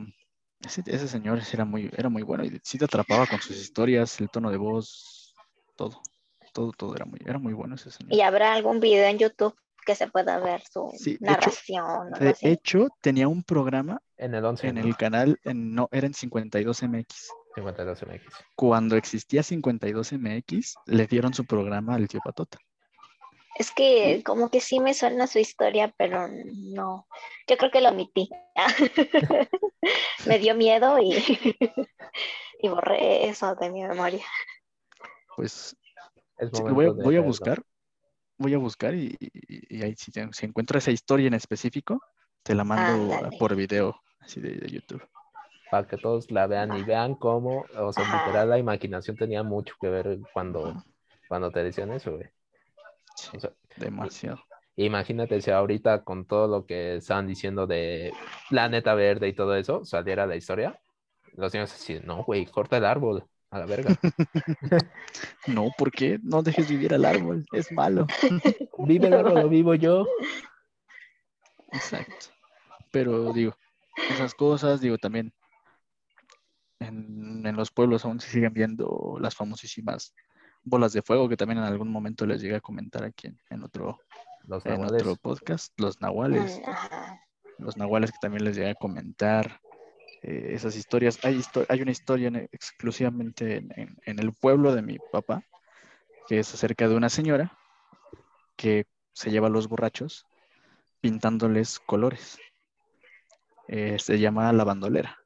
ese, ese señor era muy, era muy bueno y sí te atrapaba con sus historias, el tono de voz, todo, todo, todo era muy, era muy bueno ese señor. ¿Y habrá algún video en YouTube que se pueda ver su Sí, de hecho- narración? De así? hecho, tenía un programa En el 11, en ¿no? el canal, en, no, era en 52MX. 52 MX. Cuando existía 52MX, le dieron su programa al tío Patota. Es que como que sí me suena su historia, pero no. Yo creo que lo omití. me dio miedo y, y borré eso de mi memoria. Pues Es sí, momento voy, a, voy buscar, voy a buscar y, y- y ahí si, te- si encuentro esa historia en específico, te la mando por video, así de, de YouTube. Para que todos la vean y vean cómo, o sea, literal, la imaginación tenía mucho que ver cuando, Ajá. cuando te decían eso, güey. Sí, O sea, demasiado. imagínate si ahorita con todo lo que estaban diciendo de Planeta Verde y todo eso, saliera la historia, los niños así, no, güey, corta el árbol, a la verga. No, ¿por qué? No dejes vivir al árbol, es malo. Vive el árbol, lo vivo yo. Exacto. Pero digo, esas cosas, digo, también en, en los pueblos aún se siguen viendo las famosísimas bolas de fuego que también en algún momento les llegué a comentar aquí en, en otro, Los en otro podcast, los nahuales. Los nahuales que también les llegué a comentar, eh, esas historias. Hay, hay una historia en- exclusivamente en, en- en el pueblo de mi papá, que es acerca de una señora que se lleva a los borrachos pintándoles colores. Eh, se llama la bandolera.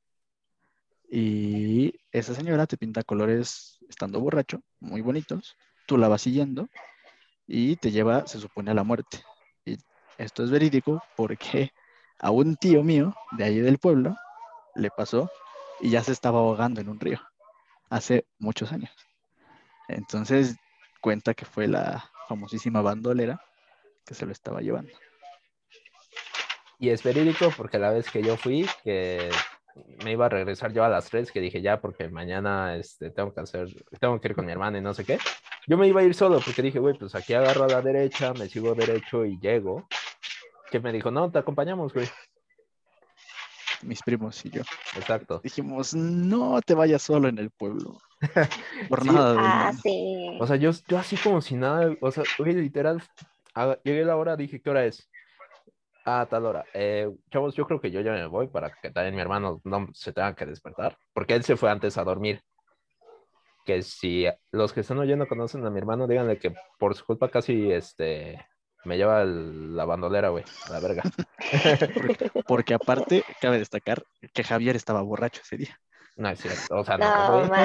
Y esa señora te pinta colores estando borracho, muy bonitos. Tú la vas siguiendo y te lleva, se supone, a la muerte. Y esto es verídico porque a un tío mío de allí del pueblo le pasó y ya se estaba ahogando en un río hace muchos años. Entonces cuenta que fue la famosísima bandolera que se lo estaba llevando. Y es verídico porque la vez que yo fui, que me iba a regresar yo a las 3, que dije ya, porque mañana este, tengo que hacer, tengo que ir con mi hermana y no sé qué. Yo me iba a ir solo porque dije, güey, pues aquí agarro a la derecha, me sigo derecho y llego. Que me dijo, no, te acompañamos, güey. Mis primos y yo Exacto. dijimos, no te vayas solo en el pueblo. Por Sí. nada Ah, sí. O sea, yo, yo así como si nada, o sea, literal, a- llegué a la hora, dije, ¿qué hora es? A tal hora. Eh, chavos, yo creo que yo ya me voy para que también mi hermano no se tenga que despertar, porque él se fue antes a dormir. Que si los que están oyendo conocen a mi hermano, díganle que por su culpa casi este me lleva el- la bandolera, güey, a la verga. Porque aparte, cabe destacar que Javier estaba borracho ese día. No es cierto, o sea, no, No güey.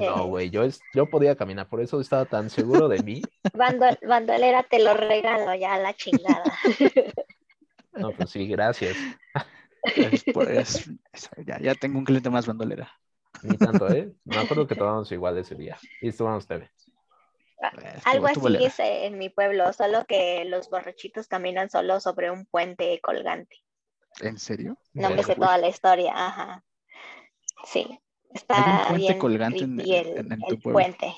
No, güey, yo, es- yo podía caminar, por eso estaba tan seguro de mí. Bando- bandolera te lo regalo ya a la chingada. No, pues sí, gracias. Es por- es- es- ya, ya tengo un cliente más bandolera. Ni tanto, ¿eh? Me acuerdo que tomamos igual ese día. Y tomamos TV. Eh, Algo estuvo- así es en mi pueblo, solo que los borrachitos caminan solo sobre un puente colgante. ¿En serio? No me sé toda la historia, ajá. Sí, está Hay un puente bien colgante en- el, en- en el tu pueblo. puente.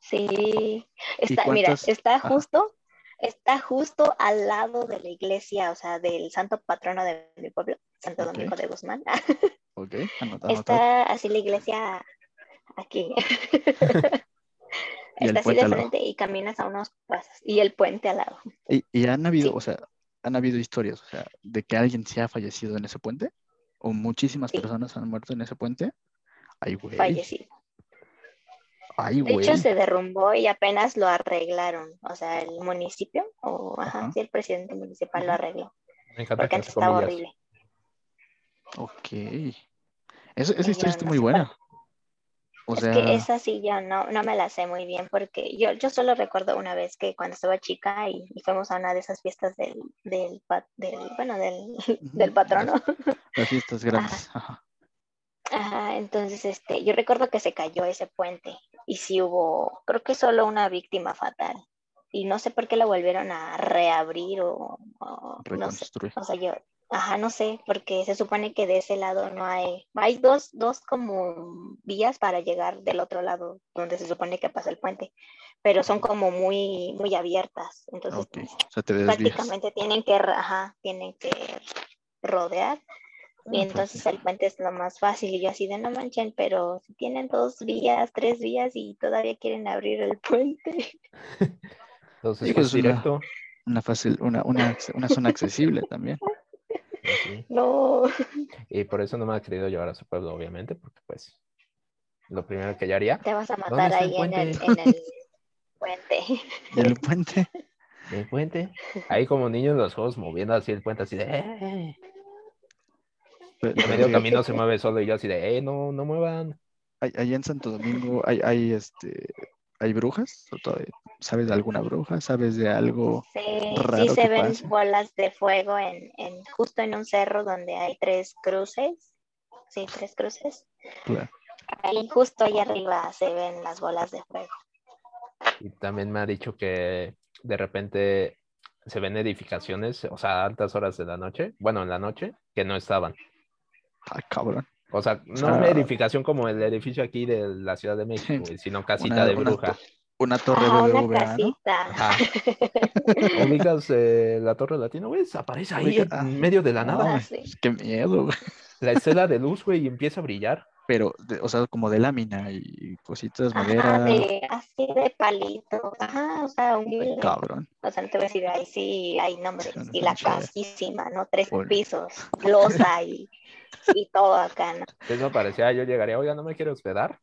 Sí, está, mira, está Ajá. justo, está justo al lado de la iglesia, o sea, del santo patrono de mi pueblo, Santo. Domingo de Guzmán. Ok, anota-. Está así la iglesia aquí. Y el Está así de frente y caminas a unos pasos. Y el puente al lado. Y, y han habido, Sí. o sea, han habido historias, o sea, de que alguien se ha fallecido en ese puente, o muchísimas Sí. personas han muerto en ese puente. Ay, güey. Fallecido. Ay, De güey. hecho, se derrumbó y apenas lo arreglaron. O sea, el municipio, o ajá, Ajá. sí, el presidente municipal lo arregló. Me Porque antes estaba horrible. Ok. Eso- esa historia está muy buena. O es sea, que esa sí yo no, no me la sé muy bien porque yo, yo solo recuerdo una vez que cuando estaba chica y, y fuimos a una de esas fiestas del, del, del bueno, del, del patrono. las fiestas grandes. Ajá. Ajá, entonces este, yo recuerdo que se cayó ese puente y sí hubo, creo que solo una víctima fatal. Y no sé por qué la volvieron a reabrir o, o no sé. O sea, yo, Ajá, no sé, porque se supone que de ese lado no hay, hay dos, dos como vías para llegar del otro lado, donde se supone que pasa el puente, pero son como muy, muy abiertas, entonces Ok, o sea, te desvías. prácticamente tienen que, ajá, tienen que rodear, y entonces el puente es lo más fácil, y yo así de no manchen, pero si tienen dos vías, tres vías, y todavía quieren abrir el puente. Entonces, Sí, pues pues, una- directo. una fácil, una, una, una zona accesible también. No, Y por eso no me ha querido llevar a su pueblo, obviamente, porque pues lo primero que yo haría, te vas a ¿Dónde matar el ahí en el, puente? en el puente. El puente, el puente, ahí como niños en los juegos moviendo así el puente, así de, "Eh". Y a medio camino se mueve solo y yo así de, eh, no, no muevan. ahí- ahí en Santo Domingo hay, hay, este, hay brujas, ¿O todavía- ¿sabes de alguna bruja? ¿Sabes de algo? Sí, raro sí se que ven pase. bolas de fuego en, en justo en un cerro donde hay tres cruces. Sí, tres cruces. Claro. Ahí justo ahí arriba se ven las bolas de fuego. Y también me ha dicho que de repente se ven edificaciones, o sea, a altas horas de la noche, bueno, en la noche, que no estaban. Ay, cabrón. O sea, no sea, una edificación como el edificio aquí de la Ciudad de México, sino casita Una- de una bruja. Una torre Ah, una ¿no? casita. Ajá. ¿Ubicas eh, la Torre Latina, güey? Aparece ahí en ah, medio de la no, nada. Ah, sí. Qué miedo, güey. La estela de luz, güey, y empieza a brillar. Pero, de- o sea, como de lámina y cositas, Ajá, madera. de, así de palito. Ajá, o sea, un cabrón. O sea, no te voy a decir, ahí sí hay nombres. Y la casísima, ¿no? Tres pisos, losa y, y todo acá, ¿no? Eso parecía, yo llegaría, oiga, ¿no me quiere hospedar?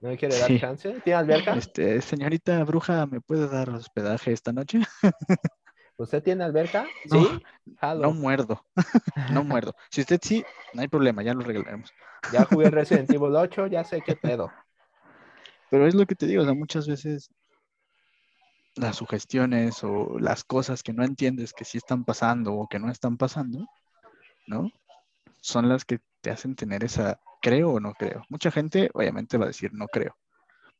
¿No me quiere dar Sí. chance? ¿Tiene alberca? Este, señorita bruja, ¿me puede dar hospedaje esta noche? ¿Usted tiene alberca? No, Sí. Jalo. No muerdo. No muerdo. Si usted sí, no hay problema, ya lo regalaremos. Ya jugué Resident Evil 8, ya sé qué pedo. Pero es lo que te digo, o sea, muchas veces las sugestiones o las cosas que no entiendes que sí están pasando o que no están pasando, ¿no? Son las que te hacen tener esa creo o no creo. Mucha gente obviamente va a decir no creo.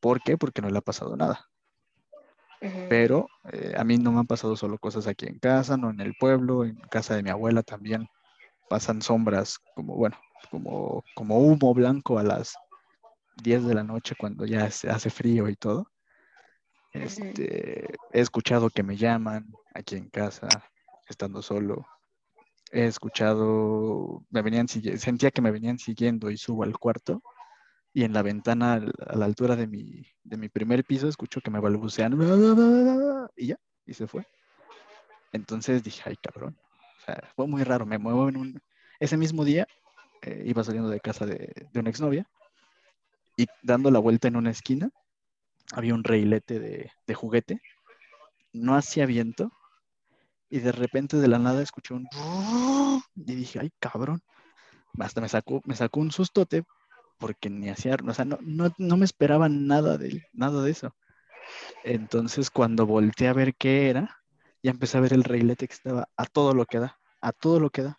¿Por qué? Porque no le ha pasado nada. Pero eh, a mí no me han pasado solo cosas aquí en casa, no en el pueblo, en casa de mi abuela también pasan sombras como, bueno, como, como humo blanco a las 10 de la noche cuando ya se hace frío y todo. Este, he escuchado que me llaman aquí en casa, estando solo. He escuchado, me venían sentía que me venían siguiendo y subo al cuarto y en la ventana a la altura de mi, de mi primer piso escucho que me balbucean y ya, y se fue. Entonces dije, ay cabrón, o fue muy raro, me muevo en un... Ese mismo día eh, iba saliendo de casa de, de una exnovia y dando la vuelta en una esquina había un reilete de, de juguete, no hacía viento y de repente de la nada escuché un... y dije, ay cabrón, hasta me sacó, me sacó un sustote porque ni hacía, o sea, no, no, no me esperaba nada de, nada de eso. Entonces cuando volteé a ver qué era, ya empecé a ver el reilete que estaba a todo lo que da, a todo lo que da,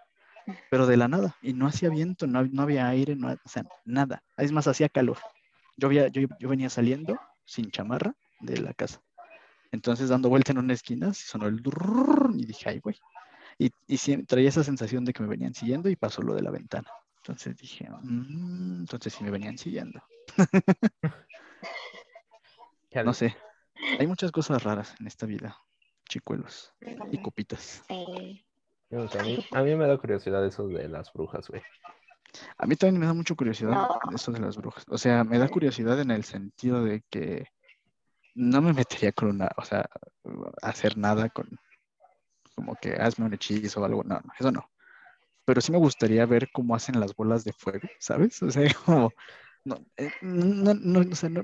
pero de la nada, y no hacía viento, no, no había aire, no, o sea, nada, es más, hacía calor. Yo, yo, yo venía saliendo sin chamarra de la casa. Entonces dando vuelta en una esquina, sonó el y dije, ay, güey. Y, y traía esa sensación de que me venían siguiendo y pasó lo de la ventana. Entonces dije, "Mm, entonces sí me venían siguiendo. No sé. Hay muchas cosas raras en esta vida, chicuelos y copitas. A, mí, a mí me da curiosidad eso de las brujas, güey. A mí también me da mucha curiosidad eso de las brujas. O sea, me da curiosidad en el sentido de que no me metería con una, o sea, hacer nada con, como que hazme un hechizo o algo. No, no, eso no. Pero sí me gustaría ver cómo hacen las bolas de fuego, ¿sabes? O sea, como, no, eh, no, no, o sea, no,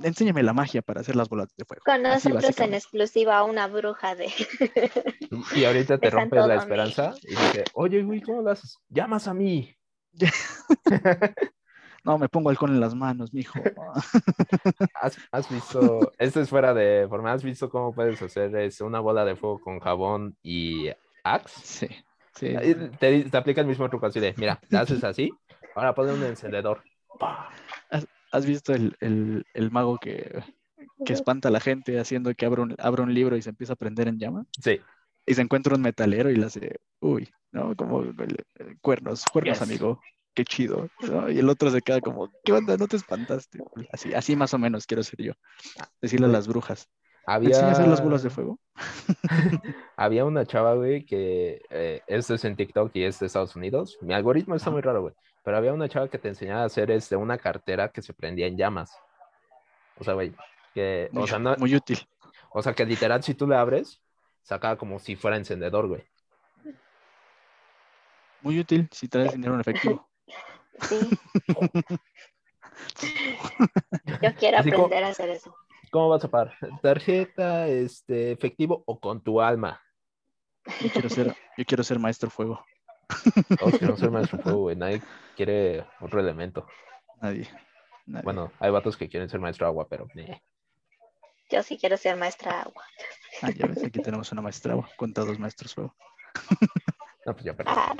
enséñame la magia para hacer las bolas de fuego. Con nosotros en exclusiva una bruja de... Y ahorita te rompes la esperanza y dice, oye, güey, ¿cómo lo haces? Llamas a mí. No, me pongo alcohol en las manos, mijo. ¿Has, has visto, esto es fuera de forma, ¿has visto cómo puedes hacer es, una bola de fuego con jabón y axe? Sí, sí. Te, aplica el mismo truco así de, mira, te haces así, ahora ponle un encendedor. ¿Has visto el, el- el mago que, que espanta a la gente haciendo que abra un, abra un libro y se empieza a prender en llama? Sí, y se encuentra un metalero y le hace, uy, ¿no? Como el cuernos, cuernos, Yes. amigo, qué chido. ¿no? Y el otro se queda como, ¿qué onda? ¿No te espantaste? Así, así más o menos quiero ser yo. Decirle a las brujas, ¿me Había, a hacer las bolas de fuego? había una chava, güey, que eh, esto es en TikTok y es de Estados Unidos. Mi algoritmo está muy raro, güey. Pero había una chava que te enseñaba a hacer este, una cartera que se prendía en llamas. O sea, güey, que, Muy, o sea, no, muy útil. o sea, que literal si tú le abres, sacaba como si fuera encendedor, güey. Muy útil si traes dinero en efectivo. Sí. Yo quiero Así como- aprender a hacer eso. ¿Cómo vas a pagar? ¿Tarjeta, este, efectivo o con tu alma? Yo quiero ser, yo quiero ser maestro fuego. Todos queremos ser maestro fuego, güey. Nadie quiere otro elemento. Nadie. nadie. Bueno, hay vatos que quieren ser maestro agua, pero eh. Yo sí quiero ser maestra agua. Ah, ya ves, aquí tenemos una maestra contra dos maestros fuego. no, pues ya perdí. Ah.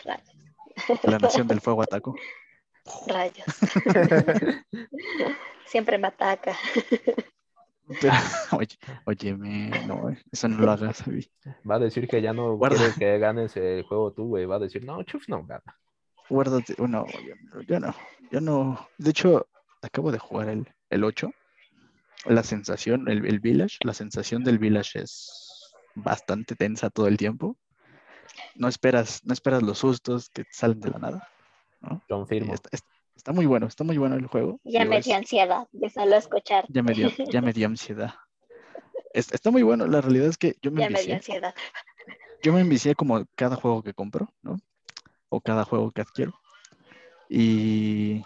La nación del fuego atacó. Rayos. Siempre me ataca. Pero, oye, óyeme, no, eso no lo hagas, Javi. Va a decir que ya no Guarda. quiere que ganes el juego tú, güey. Va a decir, no, Chuf no gana. Guárdate. oh, No, yo, yo no, yo no. De hecho, acabo de jugar el, el 8. La sensación, el, el Village, la sensación del Village es bastante tensa todo el tiempo. No esperas, no esperas los sustos que te salen de la nada. Confirmo. Está, está- está muy bueno, está muy bueno el juego. Ya Digo, me es- dio ansiedad de solo escuchar. ya me dio, ya me dio ansiedad. Es- está muy bueno, la realidad es que yo me Ya me dio envicié. ansiedad. yo me envicié como cada juego que compro, ¿no? O cada juego que adquiero. Y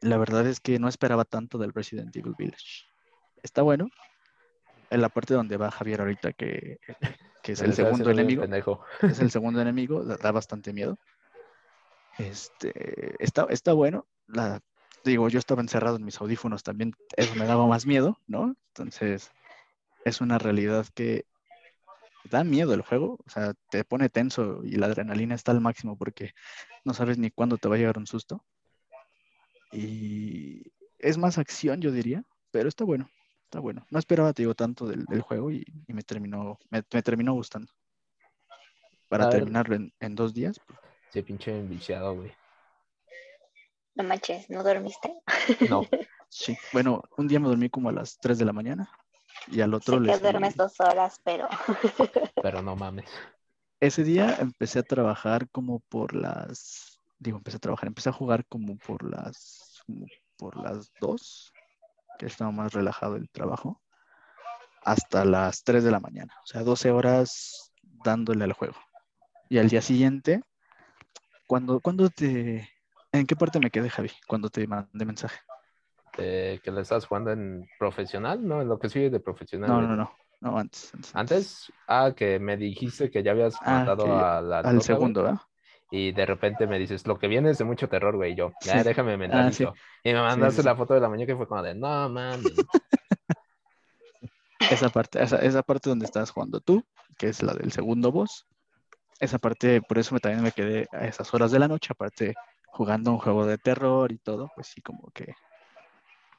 la verdad es que no esperaba tanto del Resident Evil Village. Está bueno. En la parte donde va Javier ahorita, que, que es Me el segundo enemigo, pendejo. es el segundo enemigo, da bastante miedo. Este, está, está bueno. La, digo, yo estaba encerrado en mis audífonos también, eso me daba más miedo, ¿no? Entonces, es una realidad que da miedo el juego, o sea, te pone tenso y la adrenalina está al máximo porque no sabes ni cuándo te va a llegar un susto. Y es más acción, yo diría, pero está bueno, está bueno. No esperaba, te digo, tanto del, del juego y, y me terminó, me, me terminó gustando. Para terminarlo en, en dos días, Sí, pinche enviciado, güey. No manches, ¿no dormiste? No, sí. Bueno, un día me dormí como a las 3 de la mañana y al otro di- duermes dos horas, pero pero no mames. Ese día empecé a trabajar como por las, digo, empecé a trabajar, empecé a jugar como por las, como por las 2, que estaba más relajado el trabajo, hasta las 3 de la mañana, o sea, 12 horas dándole al juego. Y al día siguiente, cuando, cuando te, ¿en qué parte me quedé, Javi? Cuando te mandé mensaje. Eh, que le estás jugando en profesional, ¿no? En lo que sigue de profesional. No, güey. no, no, no, antes. Antes, Antes, ah, que me dijiste que ya habías Ah, que- a la al loca, segundo, ¿verdad? Y de repente me dices, lo que viene es de mucho terror, güey. Y yo, Sí. "Ah, déjame mentalizo. Y me mandaste sí. la foto de la muñeca y fue como de, no mames. Esa parte, esa, esa parte donde estás jugando tú, que es la del segundo boss. Esa parte, por eso me, también me quedé a esas horas de la noche, aparte jugando un juego de terror y todo, pues sí, como que,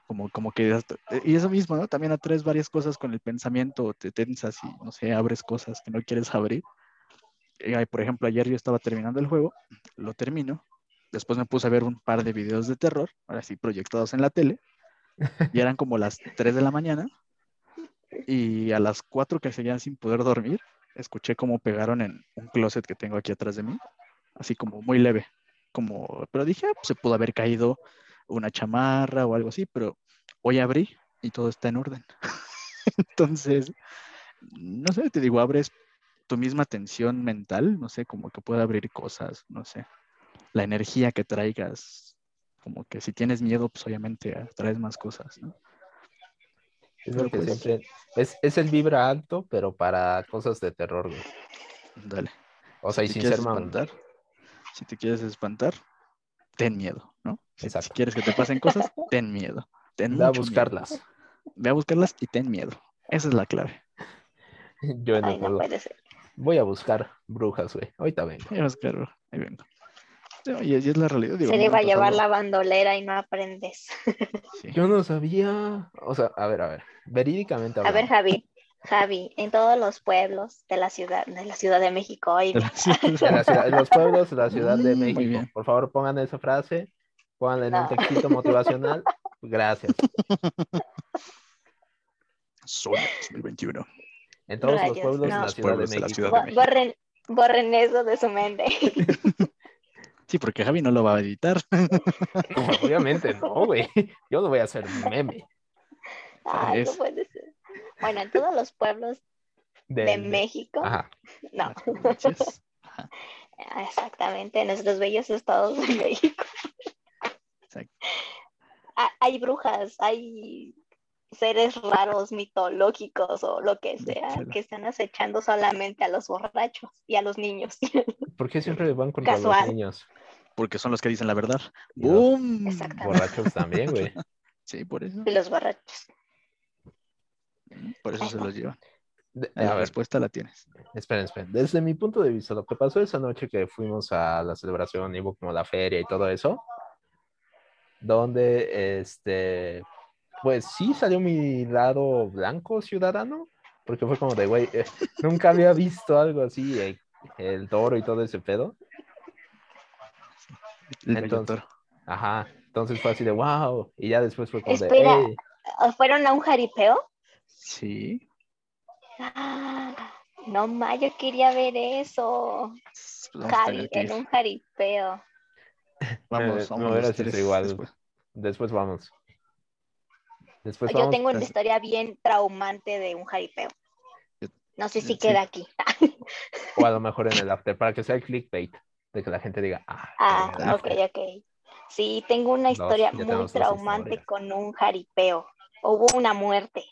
como, como que, hasta- y eso mismo, ¿no? También atraes varias cosas con el pensamiento, te tensas y, no sé, abres cosas que no quieres abrir. Y, por ejemplo, ayer yo estaba terminando el juego, lo termino, después me puse a ver un par de videos de terror, ahora sí, proyectados en la tele, y eran como las 3 de la mañana, y a las 4 que seguían sin poder dormir, escuché cómo pegaron en un closet que tengo aquí atrás de mí, así como muy leve, como, pero dije, ah, pues se pudo haber caído una chamarra o algo así, pero hoy abrí y todo está en orden. Entonces, no sé, te digo, abres tu misma tensión mental, no sé, como que puede abrir cosas, no sé, la energía que traigas, como que si tienes miedo, pues obviamente atraes más cosas, ¿no? Es lo Pero que pues- siempre. Es, es el vibra alto, pero para cosas de terror, güey. Dale. O sea, y si sin ser espantar, si te quieres espantar, ten miedo, ¿no? Si, si quieres que te pasen cosas, ten miedo. Ten Ve a mucho miedo. buscarlas. Ve a buscarlas y ten miedo. Esa es la clave. Yo en ay, el no puede ser. Voy a buscar brujas, güey. Ahorita vengo. Voy a buscar, ahí vengo. Y, y es la realidad. Digo, Se le va a llevar la bandolera y no aprendes. sí. Yo no sabía. O sea, a ver, a ver. Verídicamente A ver, hablando. Javi, Javi, en todos los pueblos de la ciudad, de la Ciudad de México. ay, En la ciudad- en los pueblos de la Ciudad de México. Por favor, pongan esa frase, pónganla en un textito motivacional. Gracias. Solo 2021. En todos los pueblos de la Los Ciudad de de la México. Ciudad de México. borren, borren eso de su mente. Sí, porque Javi no lo va a editar. Obviamente no, güey. Yo lo voy a hacer meme. Ay, no puede ser. Bueno, en todos los pueblos de México, Ajá. no, Manches. exactamente, en nuestros bellos estados de México. Exacto. Ha- Hay brujas, hay seres raros, mitológicos o lo que sea, que están acechando solamente a los borrachos y a los niños. ¿Por qué siempre van contra Casual. los niños? Porque son los que dicen la verdad. ¡Bum! Exactamente. Borrachos también, güey. Sí, por eso. Y los borrachos. Por eso se los llevan. De- La a ver, respuesta la tienes. esperen, esperen. Desde mi punto de vista, lo que pasó esa noche que fuimos a la celebración, y hubo como la feria y todo eso, donde, este, pues sí salió mi lado blanco ciudadano, porque fue como de, güey, eh, nunca había visto algo así, eh, el toro y todo ese pedo. El Entonces-. Ajá, entonces fue así de, wow, y ya después fue como Espera. de, "Ey". ¿O ¿Fueron a un jaripeo? Sí. Ah, no más, yo quería ver eso. Pues que en un jaripeo. Vamos, Me- vamos sido tres igual. después. después vamos. Después Yo vamos. tengo una historia bien traumante de un jaripeo. No sé si sí. queda aquí. O a lo mejor en el after, para que sea el clickbait, de que la gente diga, ah, Ah, ok, after". ok. Sí, tengo una historia muy traumante con un jaripeo. Hubo una muerte.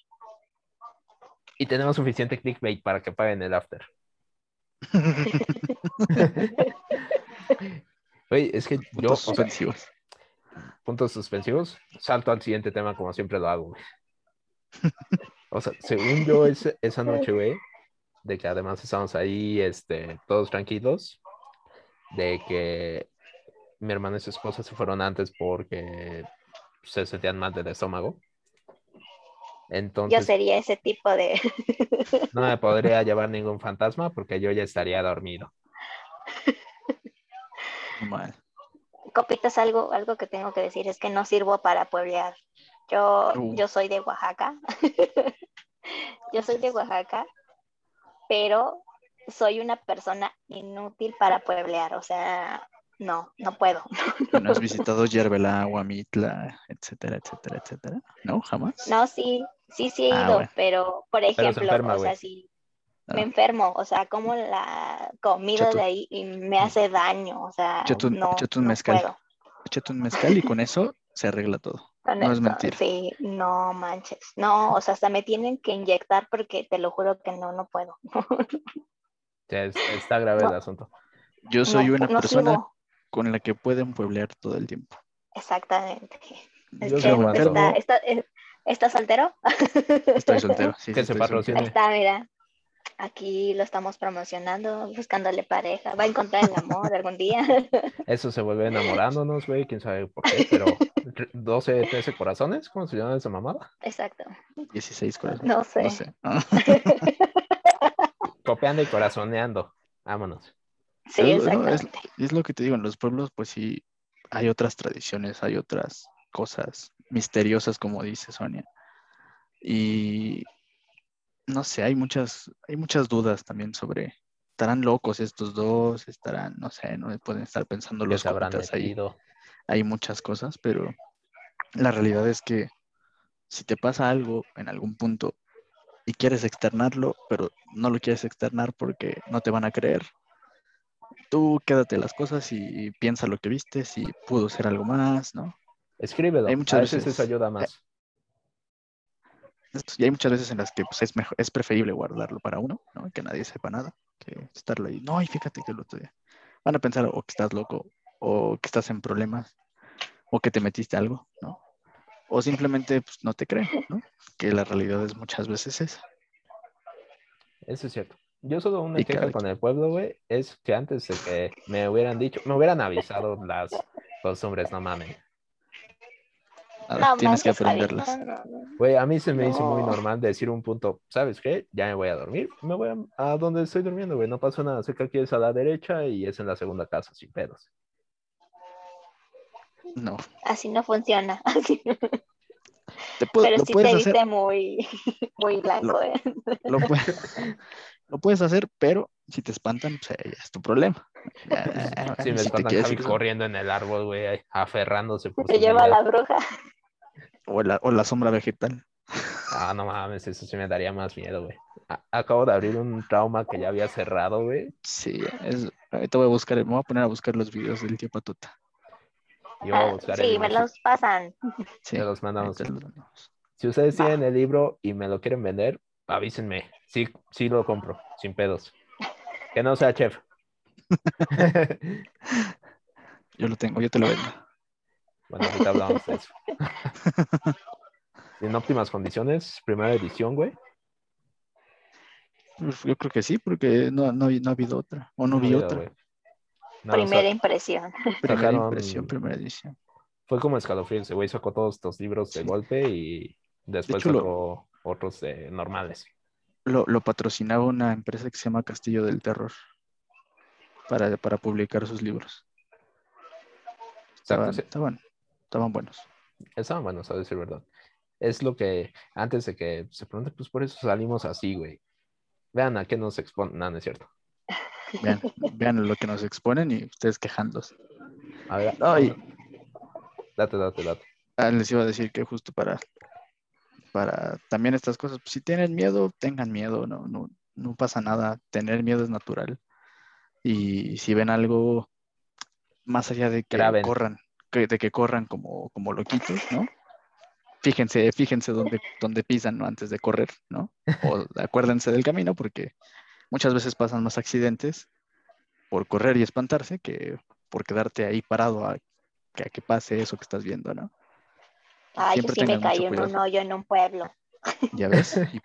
Y tenemos suficiente clickbait para que paguen el after. Oye, es que yo, Puntos o sea, suspensivos. puntos suspensivos, salto al siguiente tema como siempre lo hago, güey. O sea, según yo ese- esa noche, güey, de que además estábamos ahí, este, todos tranquilos, de que mi hermana y su esposa se fueron antes porque se sentían mal del estómago. Yo Entonces, sería ese tipo de... no me podría llevar ningún fantasma porque yo ya estaría dormido. Mal. Copitas, algo, algo que tengo que decir es que no sirvo para pueblear. Yo, Uh. yo soy de Oaxaca. yo soy de Oaxaca, pero soy una persona inútil para pueblear. O sea, no, no puedo. ¿No has visitado Yerbela, Huamitla, etcétera, etcétera, etcétera? ¿No? ¿Jamás? No, sí, sí, sí he Ah, ido, bueno. pero por se ejemplo, enferma, o sea, si Ah. me enfermo, o sea, como la comida de ahí y me hace daño, o sea, no, échate un no mezcal. puedo. Échate un mezcal y con eso se arregla todo. Con No es eso, mentira. Sí, no manches. No, o sea, hasta me tienen que inyectar porque te lo juro que no, no puedo. Es- está grave el asunto. Yo soy No, una no persona sirvo. con la que pueden pueblear todo el tiempo. Exactamente. Es Yo que soy Sin más está, está, ¿estás soltero? estoy soltero. Sí, Que se patrocine. Ahí está, mira. Aquí lo estamos promocionando, buscándole pareja. Va a encontrar el amor algún día. Eso se vuelve enamorándonos, güey, quién sabe por qué, pero 12, 13 corazones, ¿cómo se llama esa mamada? Exacto. soltero. 16 corazones. No sé. No sé. Copiando y corazoneando. Vámonos. Sí, Es es- exactamente. Y es lo que te digo, en los pueblos pues sí hay otras tradiciones, hay otras cosas misteriosas, como dice Sonia. Y no sé, hay muchas, hay muchas dudas también sobre, ¿estarán locos estos dos? ¿Estarán, no sé, no pueden estar pensando Que los habrán ahí? Hay muchas cosas, pero la realidad es que si te pasa algo en algún punto y quieres externarlo, pero no lo quieres externar porque no te van a creer, tú quédate las cosas y piensa lo que viste, si pudo ser algo más, ¿no? Escríbelo. Hay a muchas veces veces- eso ayuda más. Y hay muchas veces en las que pues, es, mejor, es preferible guardarlo para uno, ¿no? Que nadie sepa nada, que estarlo ahí. No, y fíjate que lo otro día. Van a pensar o que estás loco, o que estás en problemas, o que te metiste algo, ¿no? O simplemente pues, no te creen, ¿no? Que la realidad es muchas veces esa. Eso es cierto. Yo solo una Y queja con el pueblo, güey, es que antes de que me hubieran dicho, me hubieran avisado las costumbres, no mamen. Nada, No tienes que aprenderlas. Güey, a mí se me hizo muy No. normal decir un punto, ¿sabes qué? Ya me voy a dormir, me voy a, a donde estoy durmiendo, güey, no pasa nada, sé que aquí es a la derecha y es en la segunda casa, sin pedos. No. Así no funciona. Así no. Te Pero lo sí puedes te hacer. viste muy, muy blanco, ¿eh? Lo, pue- lo puedes hacer, pero si te espantan, pues eh, ya es tu problema. Ya, Si me si te espantan quieres Javi ir- corriendo en el árbol, güey, aferrándose por Te lleva la bruja. o, la, o la sombra vegetal. Ah, no mames, eso sí me daría más miedo, güey. Acabo de abrir un trauma que ya había cerrado, güey. Sí, es, ahorita voy a buscar, me voy a poner a buscar los videos del tío Patuta. Y voy a buscar sí, el me libro. los pasan. Sí, Te los mandamos. ahorita los mandamos. Si ustedes Va. tienen el libro y me lo quieren vender, avísenme. Sí, sí lo compro, sin pedos. Que no sea chef. Yo lo tengo, yo te lo vendo. bueno, ahorita hablamos de eso. en óptimas condiciones, primera edición, güey. Yo creo que sí, porque no, no, no ha habido otra. O no, vi ha habido, otra. güey. No, Primera o sea, impresión. Primera impresión, primera edición. fue como escalofrío, ese güey sacó todos estos libros de golpe y después hecho, lo- sacó otros de normales. Lo, lo patrocinaba una empresa que se llama Castillo del Terror para, para publicar sus libros. Exacto, Estaban, sí. estaban, estaban buenos. Estaban buenos, a decir verdad. Es lo que, antes de que se pregunte, pues por eso salimos así, güey. Vean a qué nos exponen. No, no es cierto. Vean, vean lo que nos exponen y ustedes quejándose. A ver, Ay. date, date, date. Ah, les iba a decir que justo para, para también estas cosas, pues, si tienen miedo, tengan miedo, no, no, no pasa nada. Tener miedo es natural. Y si ven algo más allá de que Graben. corran, que- de que corran como, como loquitos, ¿no? Fíjense, fíjense dónde, dónde pisan, ¿no? Antes de correr, ¿no? O acuérdense del camino, porque muchas veces pasan más accidentes por correr y espantarse que por quedarte ahí parado a que, a que pase eso que estás viendo, ¿no? Ay, yo sí me caí en un hoyo en un pueblo. ¿Ya ves?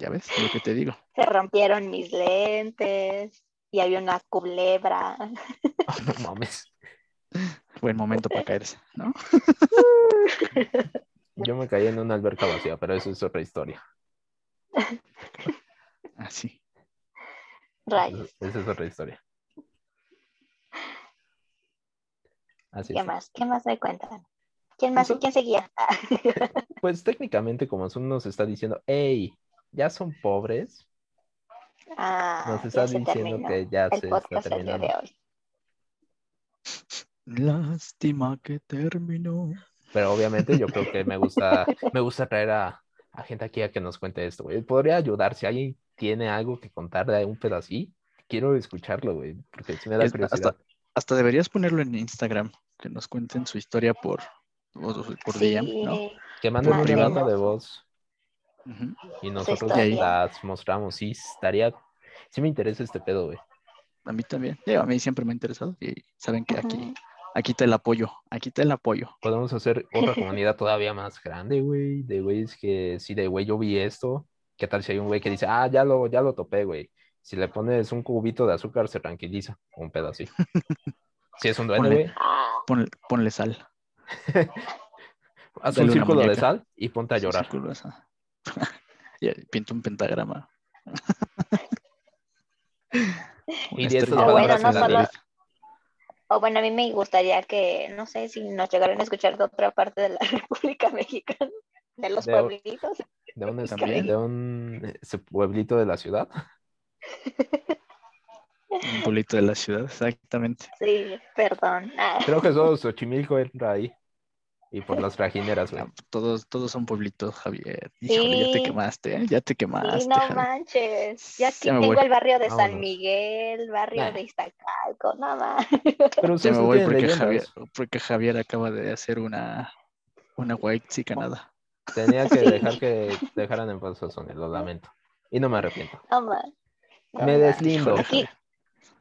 ¿Ya ves lo que te digo? Se rompieron mis lentes y había una culebra. No mames. Buen momento para caerse, ¿no? Yo me caí en una alberca vacía, pero eso es otra historia. Así. Rayos. Esa es otra historia. Así ¿Qué es. más? ¿Qué más me cuentan? ¿Quién más? ¿Quién seguía? Pues técnicamente, como Zoom nos está diciendo, hey, ya son pobres, Ah, nos está diciendo terminó que ya el se está podcast el día terminando. de hoy. Lástima que terminó. Pero obviamente yo creo que me gusta, me gusta traer a, a gente aquí a que nos cuente esto, güey. Podría ayudar si alguien tiene algo que contar de un pedacito. Quiero escucharlo, güey, porque si me da Es- curiosidad. hasta, hasta deberías ponerlo en Instagram, que nos cuenten su historia por, por, por DM, ¿no? Que manden una de voz Ujú. y nosotros las mostramos. Sí, estaría, sí me interesa este pedo, güey. A mí también. Digo, a mí siempre me ha interesado y saben que aquí te el apoyo, aquí te el apoyo. Podemos hacer otra comunidad todavía más grande, güey, de güeyes que, sí, de güey, yo vi esto. ¿Qué tal si hay un güey que dice, ah, ya lo, ya lo topé, güey? Si le pones un cubito de azúcar, se tranquiliza. Un así. Si es un duende, güey, Ah, Ponle, ponle sal. haz Dale un círculo de sal y ponte a llorar. círculo esa. y pinta un pentagrama. Y de estas estrella O bueno, palabras no en la nariz. O bueno, a mí me gustaría que, no sé si nos llegaran a escuchar de otra parte de la República Mexicana, de los De- pueblitos. De un, También. de un ese pueblito de la ciudad. Un pueblito de la ciudad, exactamente. Sí, perdón. Ah, Creo que solo Xochimilco entra ahí. Y por las trajineras, güey. Ah, Todos, todos son pueblitos, Javier. Híjole, ya te Sí. quemaste, ¿eh? Ya te quemaste. sí, no Javier. manches. Aquí Ya me tengo voy. el barrio de San. Miguel, barrio Nah. de Iztacalco, nada más. Pero Ya me voy porque. Javier, porque Javier acaba de hacer una, una white chicanada. Tenía que Sí. dejar que dejaran en paz a Sonia, lo lamento. Y no me arrepiento. No más. No Me deslindo. Aquí.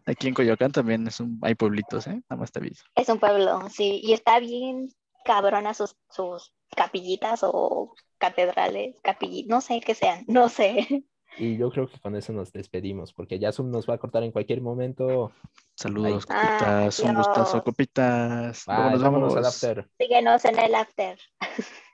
Aquí en Coyoacán también es un, hay pueblitos, ¿eh? Nada más te aviso. es un pueblo, sí, y está bien cabrona sus, sus capillitas o catedrales, capillitas, no sé qué sean, no sé. Y yo creo que con eso nos despedimos, porque ya Zoom nos va a cortar en cualquier momento. Saludos, Ay. copitas. Un gustazo, copitas. Bye, Vámonos, vámonos al after. Síguenos en el after.